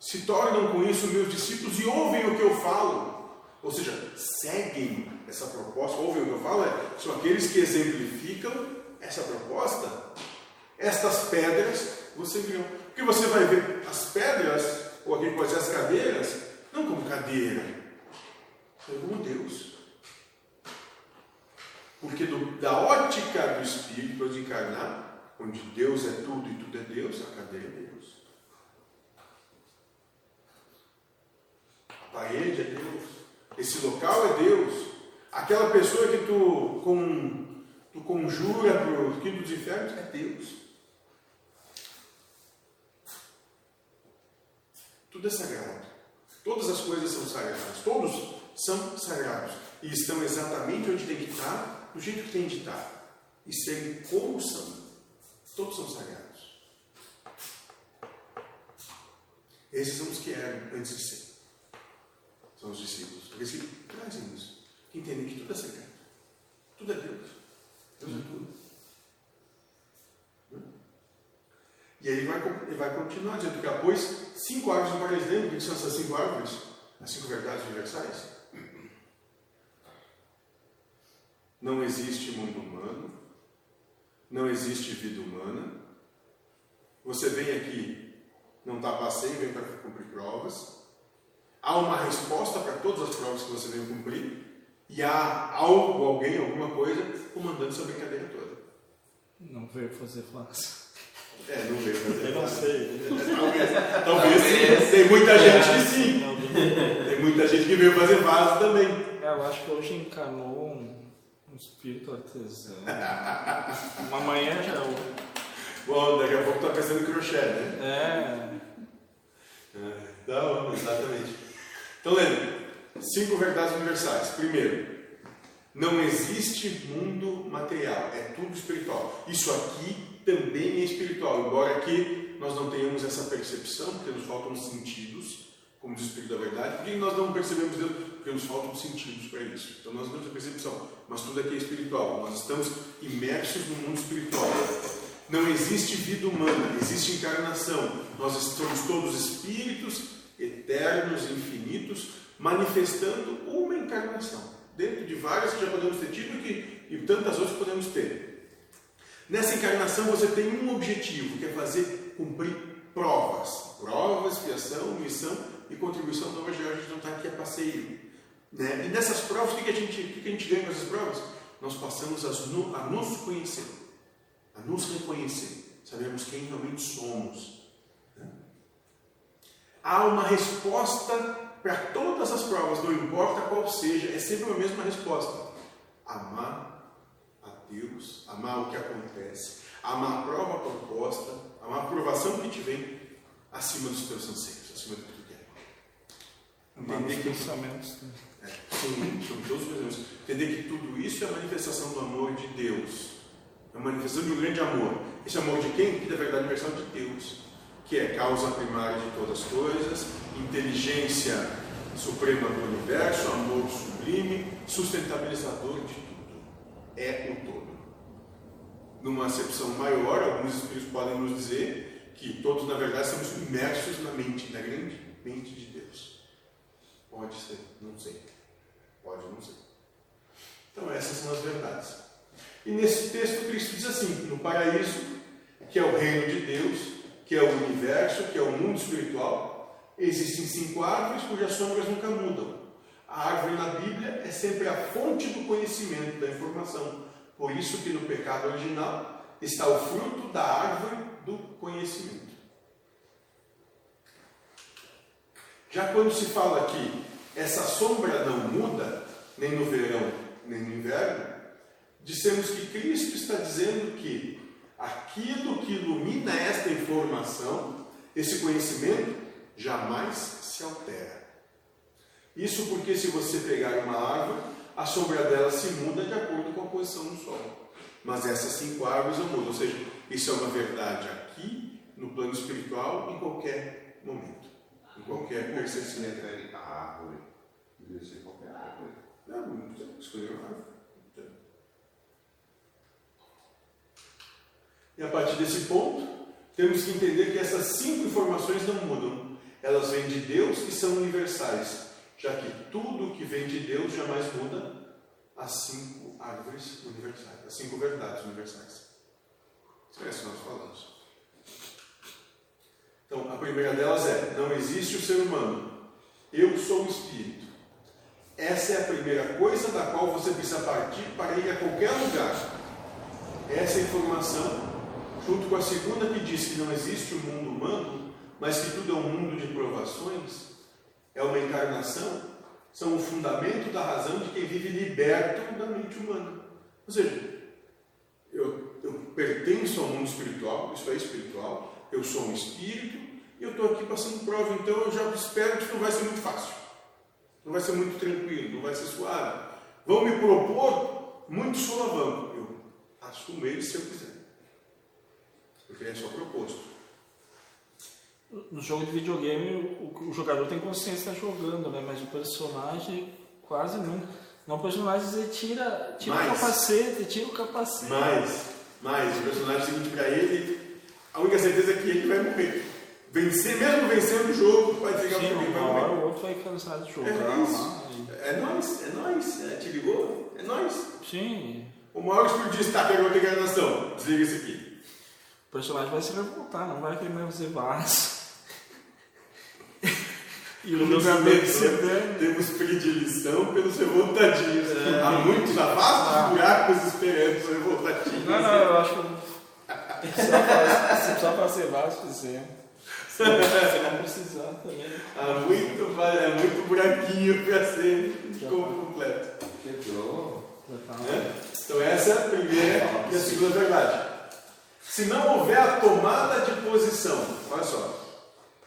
se tornam com isso meus discípulos e ouvem o que eu falo, ou seja, seguem essa proposta, ouvem o que eu falo, é, são aqueles que exemplificam essa proposta, estas pedras você viram. Porque você vai ver as pedras, ou aqui pode ser as cadeiras, não como cadeira, mas como Deus. Porque do, da ótica do Espírito, para encarnar, onde Deus é tudo e tudo é Deus, a cadeira é Deus. A parede é Deus. Esse local é Deus. Aquela pessoa que tu, com, tu conjura para o quinto dos infernos é Deus. Tudo é sagrado. Todas as coisas são sagradas. Todos são sagrados. E estão exatamente onde tem que estar, do jeito que tem de estar. E serem como são. Todos são sagrados. Esses são os que eram antes de ser. São os discípulos. Aqueles que trazem isso. Que entendem que tudo é sagrado. Tudo é Deus. Deus é tudo. E aí vai, ele vai continuar dizendo que após cinco árvores no paraíso. Lembra o que são essas cinco árvores? As cinco verdades universais? Não existe mundo humano, não existe vida humana. Você vem aqui, não está passeio, vem para cumprir provas. Há uma resposta para todas as provas que você vem cumprir. E há algo, alguém, alguma coisa comandando essa brincadeira toda. Não veio fazer fácil. É, não veio fazer Eu não sei. Talvez, talvez sim. Tem muita gente que sim. Tem muita gente que veio fazer vaso também. É, eu acho que hoje encanou um, um espírito artesão. [laughs] Uma manhã já. o- Bom, daqui a pouco tá pensando em crochê, né? É. É, da hora, exatamente. Então, lembra, cinco verdades universais. Primeiro, não existe mundo material, é tudo espiritual. Isso aqui também é espiritual, embora aqui nós não tenhamos essa percepção, porque nos faltam os sentidos, como diz o Espírito da Verdade. Por que nós não percebemos Deus? Porque nos faltam os sentidos para isso. Então nós não temos a percepção, mas tudo aqui é espiritual. Nós estamos imersos no mundo espiritual. Não existe vida humana, existe encarnação. Nós somos todos espíritos eternos, infinitos, manifestando uma encarnação. Dentro de várias que já podemos ter tido que, e tantas outras que podemos ter. Nessa encarnação você tem um objetivo, que é fazer cumprir provas. Provas, expiação, missão e contribuição do Evangelho. A gente não está aqui a passeio. Né? E nessas provas, o que, que, a gente, o que, que a gente ganha com essas provas? Nós passamos as no- a nos conhecer, a nos reconhecer. Sabemos quem realmente somos. né? Há uma resposta para todas as provas, não importa qual seja, é sempre a mesma resposta. Amar a Deus, amar o que acontece, amar a prova proposta, amar a aprovação que te vem acima dos teus anseios, acima do que tu quer. Entender que pensamentos. né? é, sim, são todos os pensamentos. Entender que tudo isso é a manifestação do amor de Deus. É a manifestação de um grande amor. Esse amor de quem? Que da verdade é versão de Deus. Que é causa primária de todas as coisas, inteligência suprema do universo, amor sublime, sustentabilizador de tudo. É o todo. Numa acepção maior, alguns espíritos podem nos dizer que todos, na verdade, estamos imersos na mente, na grande mente de Deus. Pode ser, não sei. Pode não ser. Então, essas são as verdades. E nesse texto, Cristo diz assim: no paraíso, que é o reino de Deus, que é o universo, que é o mundo espiritual, existem cinco árvores cujas sombras nunca mudam. A árvore na Bíblia é sempre a fonte do conhecimento, da informação. Por isso que no pecado original está o fruto da árvore do conhecimento. Já quando se fala que essa sombra não muda, nem no verão, nem no inverno, dissemos que Cristo está dizendo que aquilo que ilumina esta informação, esse conhecimento, jamais se altera. Isso porque se você pegar uma árvore, a sombra dela se muda de acordo com a posição do sol. Mas essas cinco árvores não mudam. Ou seja, isso é uma verdade aqui, no plano espiritual, em qualquer momento. Em qualquer percepção. Se refere à árvore. Poderia ser qualquer árvore. Não, não escolher uma árvore. E a partir desse ponto, temos que entender que essas cinco informações não mudam. Elas vêm de Deus e são universais, já que tudo que vem de Deus jamais muda as cinco árvores universais, as cinco verdades universais. Isso é isso que nós falamos. Então, a primeira delas é: não existe o ser humano. Eu sou o Espírito. Essa é a primeira coisa da qual você precisa partir para ir a qualquer lugar. Essa é informação junto com a segunda que diz que não existe o um mundo humano, mas que tudo é um mundo de provações, é uma encarnação, são o fundamento da razão de quem vive liberto da mente humana. Ou seja, eu, eu pertenço ao mundo espiritual, isso é espiritual, eu sou um espírito e eu estou aqui passando prova, então eu já espero que não vai ser muito fácil, não vai ser muito tranquilo, não vai ser suave. Vão me propor muito solavanco, eu assumo ele se eu quiser porque é só proposto. No jogo de videogame, o, o jogador tem consciência de estar jogando, né? Mas o personagem quase nunca. Não, o personagem ele tira, tira o capacete, tira o capacete. Mais, mais. O personagem seguinte para ele, a única certeza é que ele vai morrer. Vencer, mesmo vencendo o jogo, pode ficar Sim, alguém vai morrer. o outro vai cansar de jogar. É isso. É nós, é nós. É, te ligou? É nós. Sim. O maior explodista está pegando a encarnação. Desliga isso aqui personagem vai se revoltar, não vai querer fazer vaso. E o jogador temos predileção pelos revoltadinhos. É. Há muitos, vastos buracos esperando os revoltadinhos. Não, não, eu acho que se precisar fazer vaso, fizer. Se não precisar também. Há muito, é muito buraquinho para ser completo. Quebrou. É? Então essa é a primeira e a segunda verdade. Se não houver a tomada de posição, olha só,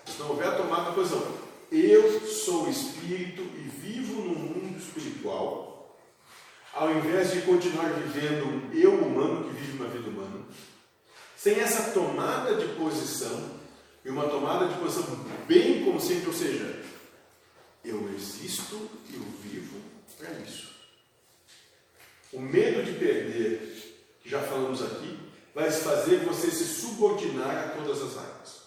se não houver a tomada de posição, eu sou espírito e vivo no mundo espiritual, ao invés de continuar vivendo um eu humano que vive uma vida humana, sem essa tomada de posição, e uma tomada de posição bem consciente, ou seja, eu existo e eu vivo para isso. O medo de perder, que já falamos aqui, vai fazer você se subordinar a todas as áreas.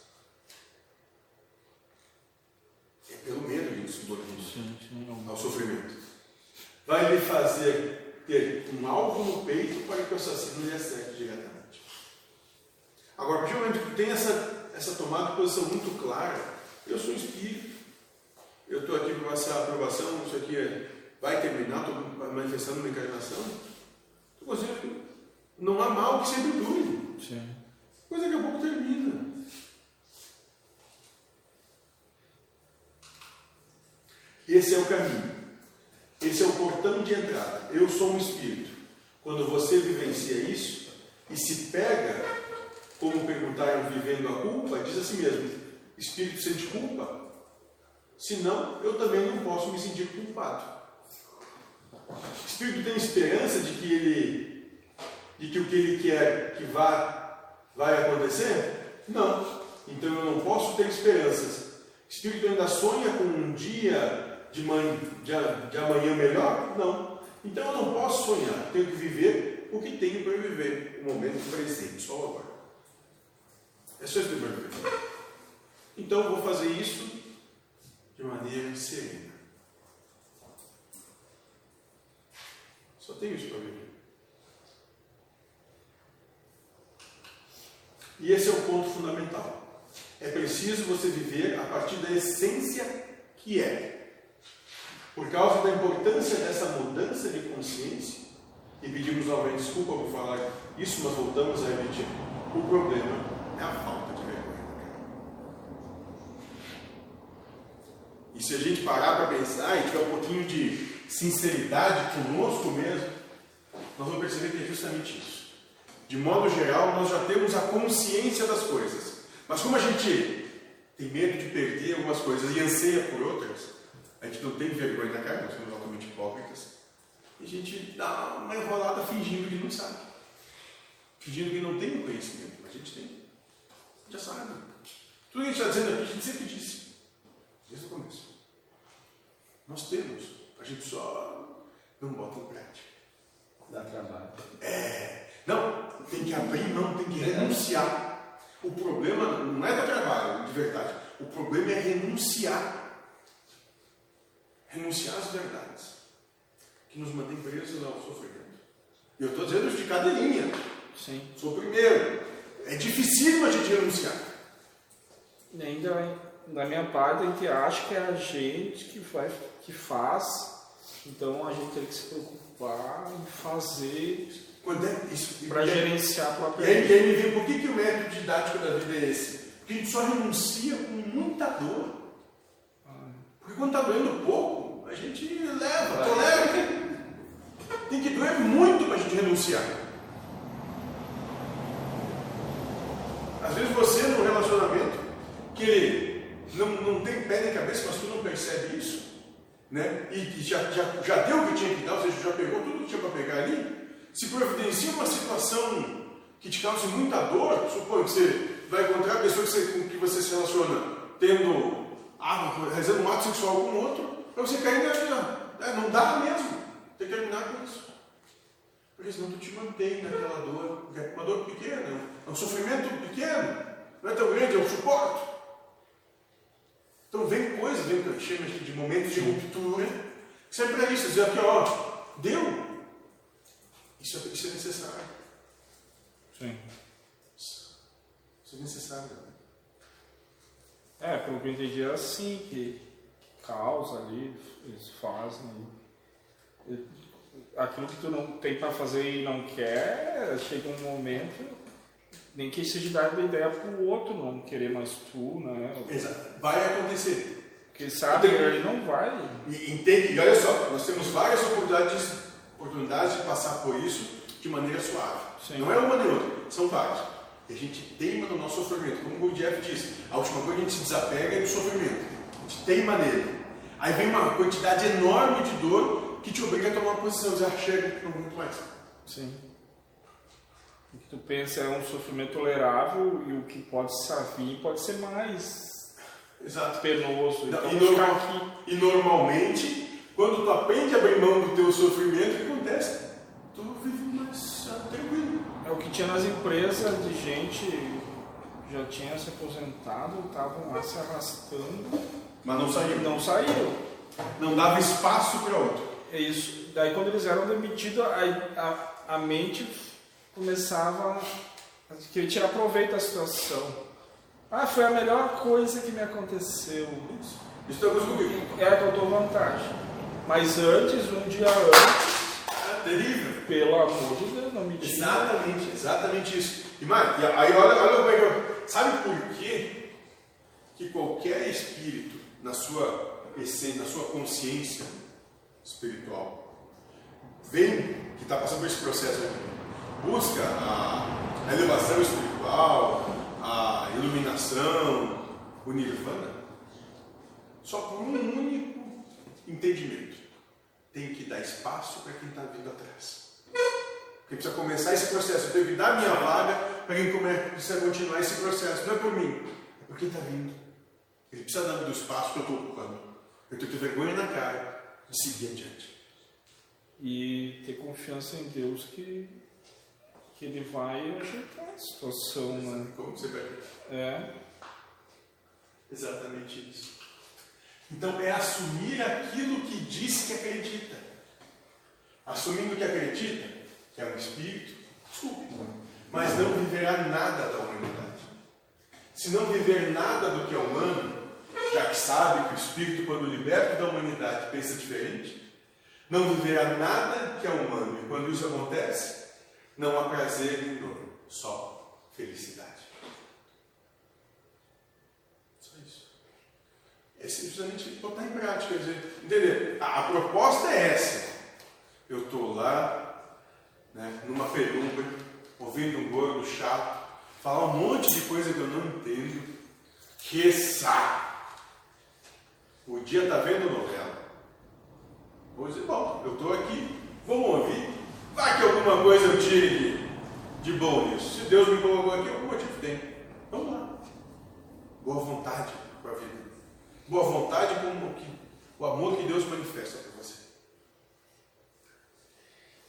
É pelo medo de subordinar ao sofrimento. Vai lhe fazer ter um alvo no peito para que o assassino lhe acerte diretamente. Agora, a partir do momento que tem essa, essa tomada de posição muito clara, eu sou espírito, eu estou aqui para passar a aprovação, isso aqui é, vai terminar, estou manifestando uma encarnação, estou conseguindo não há mal que sempre dure. Sim. Coisa que a pouco termina. Esse é o caminho. Esse é o portão de entrada. Eu sou um espírito. Quando você vivencia isso e se pega, como perguntaram vivendo a culpa, diz assim mesmo: espírito sente culpa? Senão, eu também não posso me sentir culpado. O espírito tem esperança de que ele de que o que ele quer que vá, vai acontecer? Não. Então eu não posso ter esperanças. O Espírito ainda sonha com um dia de, de, de amanhã melhor? Não. Então eu não posso sonhar. Tenho que viver o que tenho para viver. O momento presente, só agora. É só isso que eu. Então eu vou fazer isso de maneira serena. Só tenho isso para viver. E esse é o ponto fundamental. É preciso você viver a partir da essência que é. Por causa da importância dessa mudança de consciência, e pedimos novamente desculpa por falar isso, mas voltamos a repetir: o problema é a falta de vergonha. E se a gente parar para pensar e tiver um pouquinho de sinceridade conosco mesmo, nós vamos perceber que é justamente isso. De modo geral, nós já temos a consciência das coisas. Mas como a gente tem medo de perder algumas coisas e anseia por outras, a gente não tem vergonha na cara, nós somos altamente hipócritas. E a gente dá uma enrolada fingindo que não sabe. Fingindo que não tem o conhecimento, mas a gente tem. Já sabe. Tudo que a gente está dizendo aqui, a gente sempre disse. Desde o começo. Nós temos. A gente só não bota em prática. Dá trabalho. É. Não, tem que abrir mão, tem que renunciar. O problema não é do trabalho, de verdade. O problema é renunciar. Renunciar às verdades que nos mantém presos ao sofrimento. E eu estou dizendo de cadeirinha. Sim. Sou o primeiro. É dificílimo a gente renunciar. E ainda, da minha parte, a gente acha que é a gente que, vai, que faz, então a gente tem que se preocupar em fazer Quando é isso? para E gerenciar a E própria aí, vida. e aí me vem, por que, que o método didático da vida é esse? Porque a gente só renuncia com muita dor. Porque quando está doendo pouco, a gente leva, tolera. Tem que doer muito para a gente renunciar. Às vezes você, num relacionamento, que ele não, não tem pé nem cabeça, mas tu não percebe isso, né? e que já, já, já deu o que tinha que dar, ou seja, já pegou tudo que tinha para pegar ali, se providencia uma situação que te cause muita dor, suponho que você vai encontrar a pessoa que você, com que você se relaciona tendo, ah, realizando um ato sexual com outro, para você cair na. É, não dá mesmo. Tem que terminar com isso. Porque senão tu te mantém naquela dor, é uma dor pequena, é um sofrimento pequeno, não é tão grande, eu suporto. Então vem coisa, vem o que eu chamo de momentos de ruptura, serve para isso, dizer aqui, ó, deu. Isso é, isso é necessário. Sim. Isso é necessário. É, pelo que eu entendi é assim que causa ali, eles fazem. Aquilo que tu não tem para fazer e não quer, chega um momento, nem que seja dar ideia pro outro não querer mais tu, né? Exato. Vai acontecer. Porque sabe, Entendi. ele não vai. E entende, e olha só, nós temos várias oportunidades, oportunidades de passar por isso de maneira suave. Sim. Não é uma nem outra, são várias. E a gente teima no nosso sofrimento. Como o Gurdjieff disse, a última coisa que a gente se desapega é do sofrimento. A gente teima nele. Aí vem uma quantidade enorme de dor que te obriga a tomar uma posição, dizer, ah, chega, não aguento mais. Sim. O que tu pensa é um sofrimento tolerável e o que pode vir pode ser mais Exato. penoso. Então, e, normal- e normalmente, quando tu aprende a abrir mão do teu sofrimento, o que acontece? Tu vive mais ah, tranquilo. É o que tinha nas empresas de gente que já tinha se aposentado, estavam lá se arrastando Mas não saiu. não saíram. Não dava espaço para outro. É isso. Daí quando eles eram demitidos, a, a, a mente começava a querer tirar proveito da situação. Ah, foi a melhor coisa que me aconteceu. Isso coisa comigo. É a tua vantagem. Mas antes, um dia antes, É terrível. pelo amor de Deus, não me tira. Exatamente, exatamente isso. E, mano, e aí olha, olha como é que eu... Sabe por quê que qualquer espírito, na sua essência, na sua consciência espiritual, vem, que está passando por esse processo aqui, busca a, a elevação espiritual, a iluminação, o nirvana, só por um único entendimento. Tem que dar espaço para quem está vindo atrás. Porque precisa começar esse processo. Eu tenho que dar minha vaga para quem precisa continuar esse processo. Não é por mim, é por quem está vindo. Ele precisa dar do espaço que eu estou ocupando. Eu tenho que ter vergonha na cara de seguir adiante. E ter confiança em Deus que, que Ele vai ajeitar a situação, né? Como você vai? É. Exatamente isso. Então é assumir aquilo que diz que acredita. Assumindo que acredita, que é um espírito, desculpe, mas não viverá nada da humanidade. Se não viver nada do que é humano, já que sabe que o espírito, quando liberto da humanidade, pensa diferente, não viverá nada que é humano. E quando isso acontece, não há prazer nem dor, só felicidade. Só isso. É simplesmente botar em prática. dizer, Entender? A, a proposta é essa. Eu estou lá, né, numa penumbra, ouvindo um gordo chato, falar um monte de coisa que eu não entendo. Que saco! Podia estar vendo novela. Vou dizer, bom, eu estou aqui, vamos ouvir. Vai que alguma coisa eu tire de, bom nisso. Se Deus me colocou aqui, algum motivo tem. Vamos lá. Boa vontade com a vida. Boa vontade com o, que, o amor que Deus manifesta para você.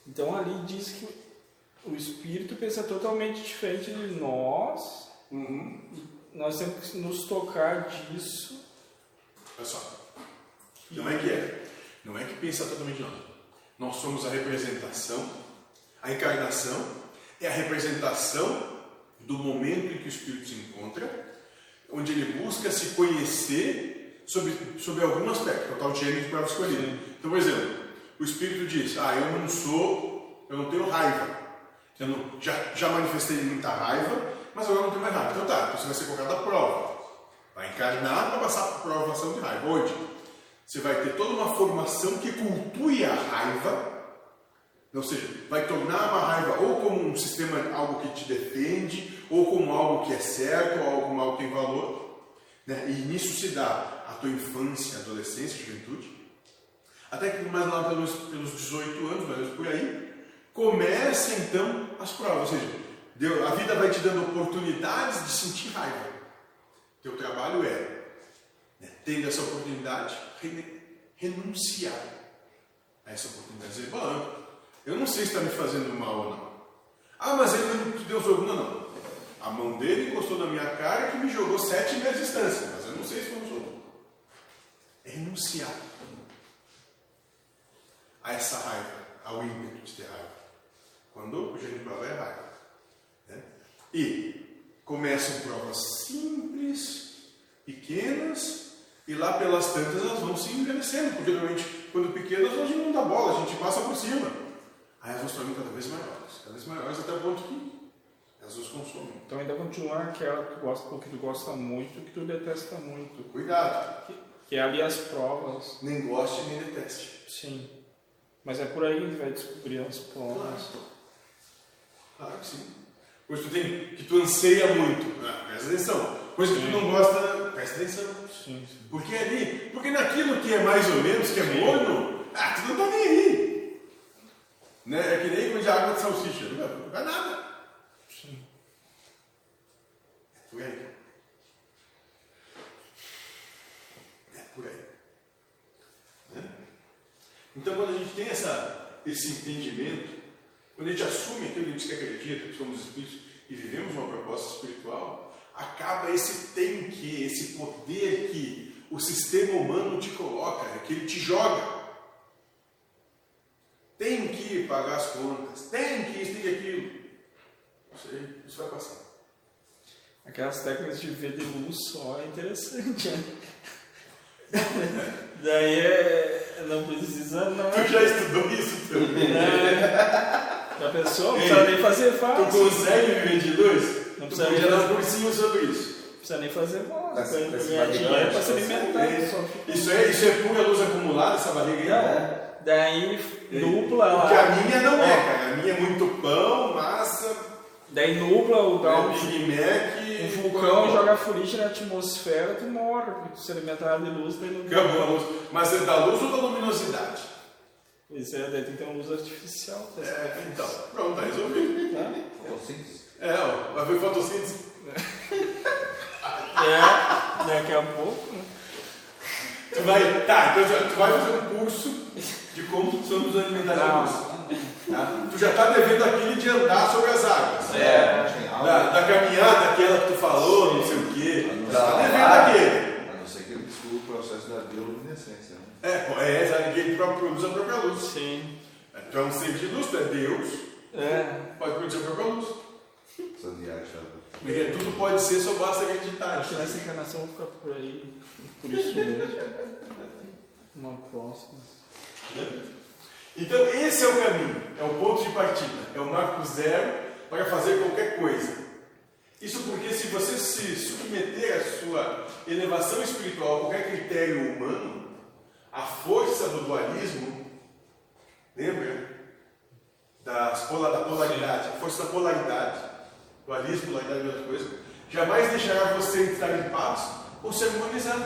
Então ali diz que o espírito pensa totalmente diferente de nós. Uhum. Nós temos que nos tocar disso. Olha só. Não é que é. Não é que pensa totalmente nós. Nós somos a representação. A encarnação é a representação do momento em que o espírito se encontra, onde ele busca se conhecer sobre, sobre algum aspecto, é o tal de gênero de prova escolhida. Então, por exemplo, o espírito diz: Ah, eu não sou, eu não tenho raiva. Eu não, já, já manifestei muita raiva, mas agora não tenho mais raiva. Então tá, então você vai ser colocado à prova. Vai encarnar para passar por provação de raiva. Hoje, você vai ter toda uma formação que cultue a raiva, ou seja, vai tornar uma raiva ou como um sistema, algo que te defende, ou como algo que é certo, ou como algo que tem valor. Né? E nisso se dá tua infância, adolescência, juventude. Até que mais lá pelos, pelos 18 anos, mais por aí, começa então as provas. Ou seja, Deus, a vida vai te dando oportunidades de sentir raiva. Teu trabalho é, né, tendo essa oportunidade, renunciar a essa oportunidade. Dizer, bom, eu não sei se está me fazendo mal ou não. Ah, mas ele não te deu jogo. Não, não. A mão dele encostou na minha cara que me jogou sete metros de distância, mas eu não sei se foi renunciar a essa raiva, ao ímpeto de ter raiva. Quando o gênio prova é raiva. Né? E começam provas simples, pequenas, e lá pelas tantas elas vão se envelhecendo, porque geralmente quando pequenas a gente não dá bola, a gente passa por cima. Aí elas vão se tornando cada vez maiores, cada vez maiores até o ponto que elas nos consomem. Então ainda continua aquela que tu gosta, que tu gosta muito, que tu detesta muito. Cuidado. Que, que é ali as provas. Nem goste nem deteste. Sim. Mas é por aí que a gente vai descobrir as provas. Claro. Claro que sim. Coisa que tu, tem, que tu anseia muito. Ah, presta atenção. Coisa que tu não gosta, presta atenção. Sim, sim. Porque ali, porque naquilo que é mais ou menos, que é morno, ah, tu não tá nem aí. Né? É que nem comer água de salsicha. Não vai nada. Sim. É aí. É por aí. Né? Então, quando a gente tem essa, esse entendimento, quando a gente assume aquilo que a gente acredita, que somos espíritos e vivemos uma proposta espiritual, acaba esse tem que, esse poder que o sistema humano te coloca, que ele te joga. Tem que pagar as contas, tem que isso, tem que aquilo. Isso aí, isso vai passar. Aquelas técnicas de ver de luz só é interessante, né? [laughs] Daí é, não precisa não. Tu já estudou isso também? É, a pessoa não precisa nem fazer Tu fácil. consegue viver de luz? Não Tu precisa nem dar fazer, um cursinho sobre isso. não precisa nem fazer ganhar barriga dinheiro para se alimentar. É. Fica- Isso é, isso é pura luz acumulada, essa barriga aí? Não, daí dupla Porque a minha não é, cara. A minha é muito pão, massa, Daí nupla o dá um, Big Mac um e vulcão, joga fuligem na atmosfera, tu morre, porque tu se alimentar de luz, daí não Acabou a luz. Mas é da luz ou da luminosidade? Pois é, daí tem que ter uma luz artificial. tá É, certo? então, pronto, tá resolvido. Fotossíntese. É, ó, vai ver fotossíntese. É, daqui a pouco, né? Tu vai, tá, então tu vai fazer um curso de como somos alimentares da luz. Tá? Tu já tá devendo aquele de andar sobre as águas. É, tem aula. Da, da caminhada aquela que tu falou, não sei o quê. Tá não, devendo aquele. A não ser que ele descubra o processo da bioluminescência. Né? É, é, sabe que ele próprio produz a própria luz. Sim. Tu é um ser de luz, tu é Deus, É. pode produzir a própria luz. Essa viagem. Porque tudo pode ser, só basta acreditar. Acho que nessa encarnação eu vou ficar por aí. Por isso mesmo. Uma próxima. Então, esse é o caminho, é o ponto de partida, é o marco zero para fazer qualquer coisa. Isso porque, se você se submeter à sua elevação espiritual a qualquer critério humano, a força do dualismo, lembra? Da polaridade, a força da polaridade, dualismo, polaridade e outra coisa, jamais deixará você entrar em paz ou se harmonizar.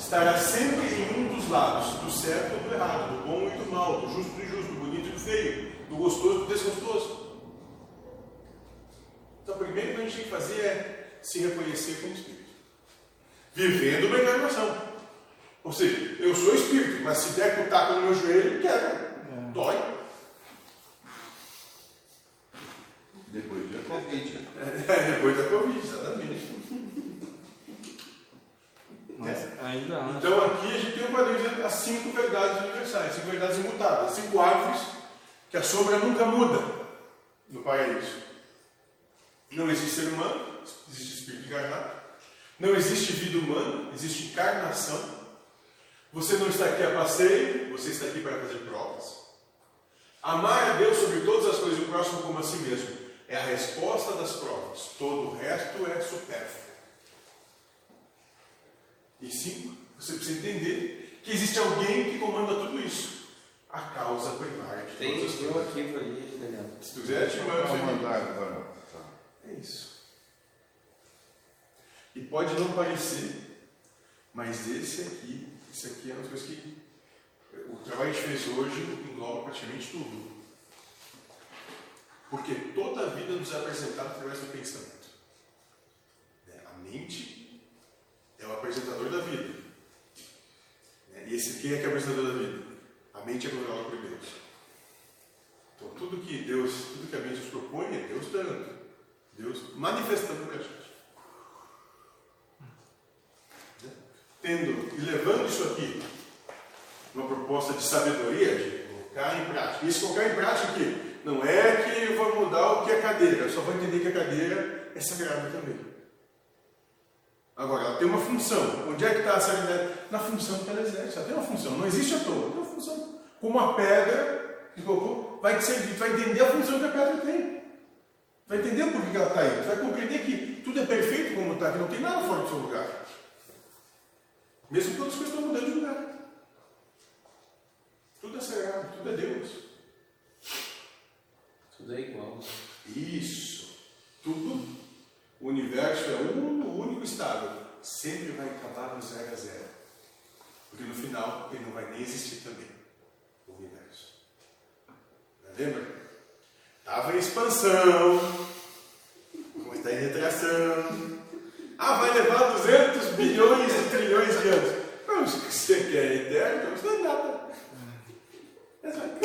Estará sempre em um dos lados, do certo ou do errado, do bom e do mal, do justo e do injusto, do bonito e do feio, do gostoso e do desgostoso. Então, o primeiro que a gente tem que fazer é se reconhecer como espírito, vivendo uma encarnação. Ou seja, eu sou espírito, mas se der com o taco no meu joelho, quebra. Dói. Depois da Covid. É, depois da Covid, exatamente. Mas ainda acho. Então aqui a gente tem um quadrinho dizendo as cinco verdades universais, cinco verdades imutáveis, cinco árvores que a sombra nunca muda no paraíso. Não existe ser humano, existe espírito encarnado. Não existe vida humana, existe encarnação. Você não está aqui a passeio, você está aqui para fazer provas. Amar a Deus sobre todas as coisas e o próximo como a si mesmo é a resposta das provas. Todo o resto é supérfluo. E cinco, você precisa entender que existe alguém que comanda tudo isso. A causa primária de Tem todas as coisas. arquivo ali, Daniel. Se tu quiser, te mandar agora. Tá. É isso. E pode não parecer, mas esse aqui, esse aqui é uma das coisas que o trabalho que a gente fez hoje engloba praticamente tudo. Porque toda a vida nos é apresentada através do pensamento. Né? A mente é o apresentador da vida. Né? E esse quem é que é o apresentador da vida? A mente é governada por Deus. Então tudo que Deus, tudo que a mente nos propõe é Deus dando. Deus manifestando para a gente. Né? Tendo e levando isso aqui, uma proposta de sabedoria, de colocar em prática. E esse colocar em prática aqui, não é que eu vou mudar o que é cadeira, eu só vou entender que a cadeira é sagrada também. Agora, ela tem uma função. Onde é que está a sagrada? Na função que ela exerce. Ela tem uma função, não existe à toa, tem uma função. Como a pedra que colocou, vai te servir, tu vai entender a função que a pedra tem. Vai entender por que ela está aí. Tu vai compreender que tudo é perfeito como está, que não tem nada fora do seu lugar. Mesmo quando as coisas estão mudando de lugar. Tudo é sagrado, tudo é Deus. Tudo é igual. Isso. Tudo. O universo é um único estável. Sempre vai acabar no zero a zero. Porque no final ele não vai nem existir também. O universo. Lembra? Estava em expansão. Como está em retração. Ah, vai levar 200 bilhões e trilhões de anos. Não, se você quer eterno, não precisa nada. Exato.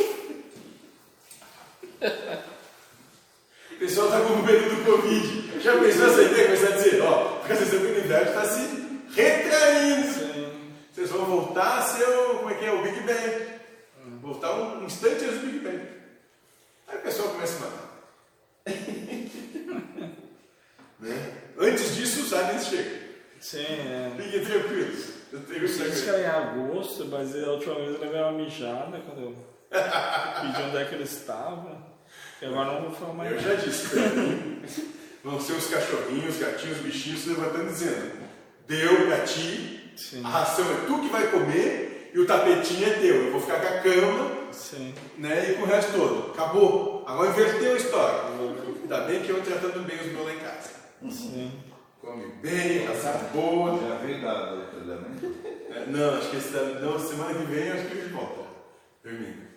O pessoal está com medo do Covid. Já pensou essa ideia? Começar a dizer, ó, porque a universo está se retraindo. Vocês vão voltar a ser o, como é que é, o Big Bang. Voltar um instante antes do Big Bang. Aí o pessoal começa a matar. [laughs] né? Antes disso, os aliens chegam. Sim, é. Fiquem tranquilos. Eu tenho Isso que era em agosto, mas a última vez eu levei uma mijada quando eu [laughs] pedi onde é que ele estava. E agora não vou falar mais Eu já disse pra mim, [laughs] vão ser os cachorrinhos, os gatinhos, os bichinhos se levantando dizendo: Deu pra ti, Sim. a ração é tu que vai comer e o tapetinho é teu. Eu vou ficar com a cama Sim. né, e com o resto todo. Acabou. Agora inverteu a história. Ainda bem que eu tratando bem os meus lá em casa. Sim. Come bem, ração boa. Já veio da? É, Não, acho que esse, não, semana que vem eu acho que ele volta. Termina.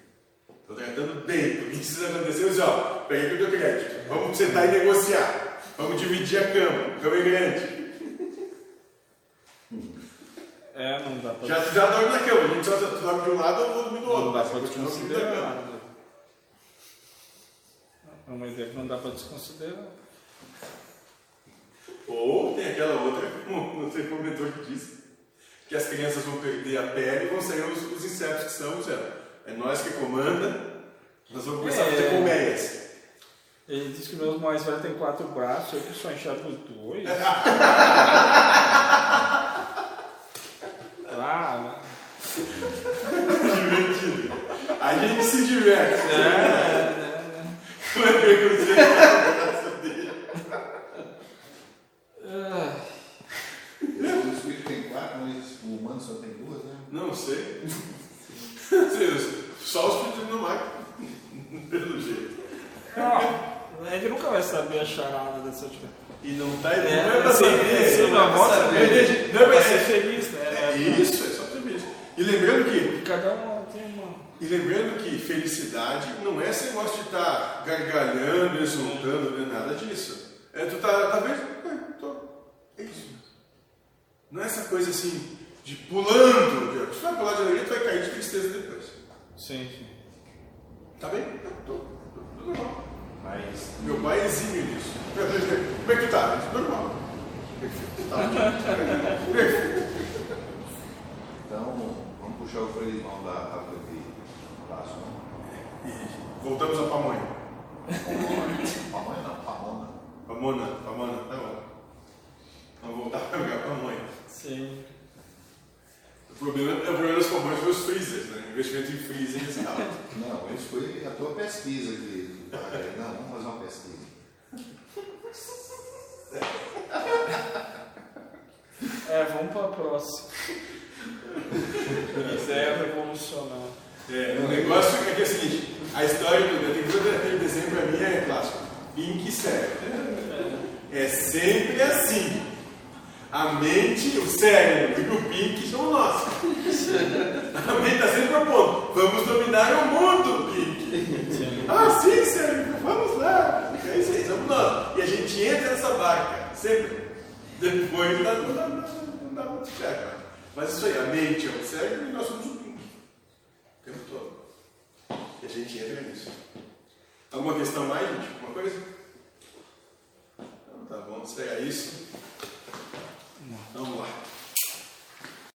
Estou tratando bem, porque isso precisa acontecer. Eu disse, ó, peguei o teu crédito. Vamos sentar e negociar. Vamos dividir a cama. A cama é grande. É, não dá pra, Já, já dorme na cama. A gente só dorme de um lado ou dorme do outro. não dá pra desconsiderar. cama. É uma ideia que não dá pra desconsiderar. Ou tem aquela outra, [laughs] como você comentou que disse, que as crianças vão perder a pele e vão sair os, os insetos que são, Zé. É nós que comanda, nós vamos começar a fazer É. colmeias. Ele disse que meus mais velhos têm quatro braços, eu que só enxergo dois. [laughs] ah, Divertido. A gente se diverte. é, é, Como é que eu sei que é o dele? é. O espírito tem quatro, mas o humano só tem duas, né? Não sei. Só os filhos não vai. [laughs] Pelo jeito. Não, a gente nunca vai saber a charada dessa última. E não tá não É, é pra saber. sim, não é não, pra saber. pra Eu entendi. Não é pra ser saber. feliz, né? É, Isso, é só isso. E lembrando que Cada um tem uma. E lembrando que felicidade não é esse negócio de estar gargalhando, exultando, não é nada disso. É tu tá, tá vendo? É, tô, é isso. Não é essa coisa assim, de pulando. Se vai pular de alegria, tu vai cair de tristeza depois. Sim, sim. Tá bem? Tô, tô, tô normal. Mas Meu pai exime nisso. [laughs] Como é que tu tá? Normal. Tá. Então, vamos puxar o freio de mão da aqui. Passo, né? E voltamos à pamonha. Pamonha não, pamona. Pamona, pamona, tá bom. Vamos voltar a jogar pamonha. Sim. O problema, o problema das pamonhas foi os freezers, né? O investimento em freezers é alto. [laughs] Não, isso foi a tua pesquisa querendo. Não, vamos fazer uma pesquisa. [laughs] É, vamos para a próxima. [laughs] Isso é revolucionário. É, o negócio é que é o seguinte, a história do fazer aquele desenho pra mim é clássico. Pink sério. É sempre assim. A mente, o cérebro e o Pink são nós. A mente está sempre propondo, vamos dominar o mundo, Pink. Ah, sim, cérebro, vamos lá. É isso aí, somos nós. E a gente entra nessa barca, sempre. Depois não dá, não dá, muito certo. Mas isso aí, a mente é o cérebro e nós somos o Pink. O tempo todo. E a gente entra nisso. Alguma questão mais, gente? Alguma coisa? Então, tá bom, será isso? Vamos lá.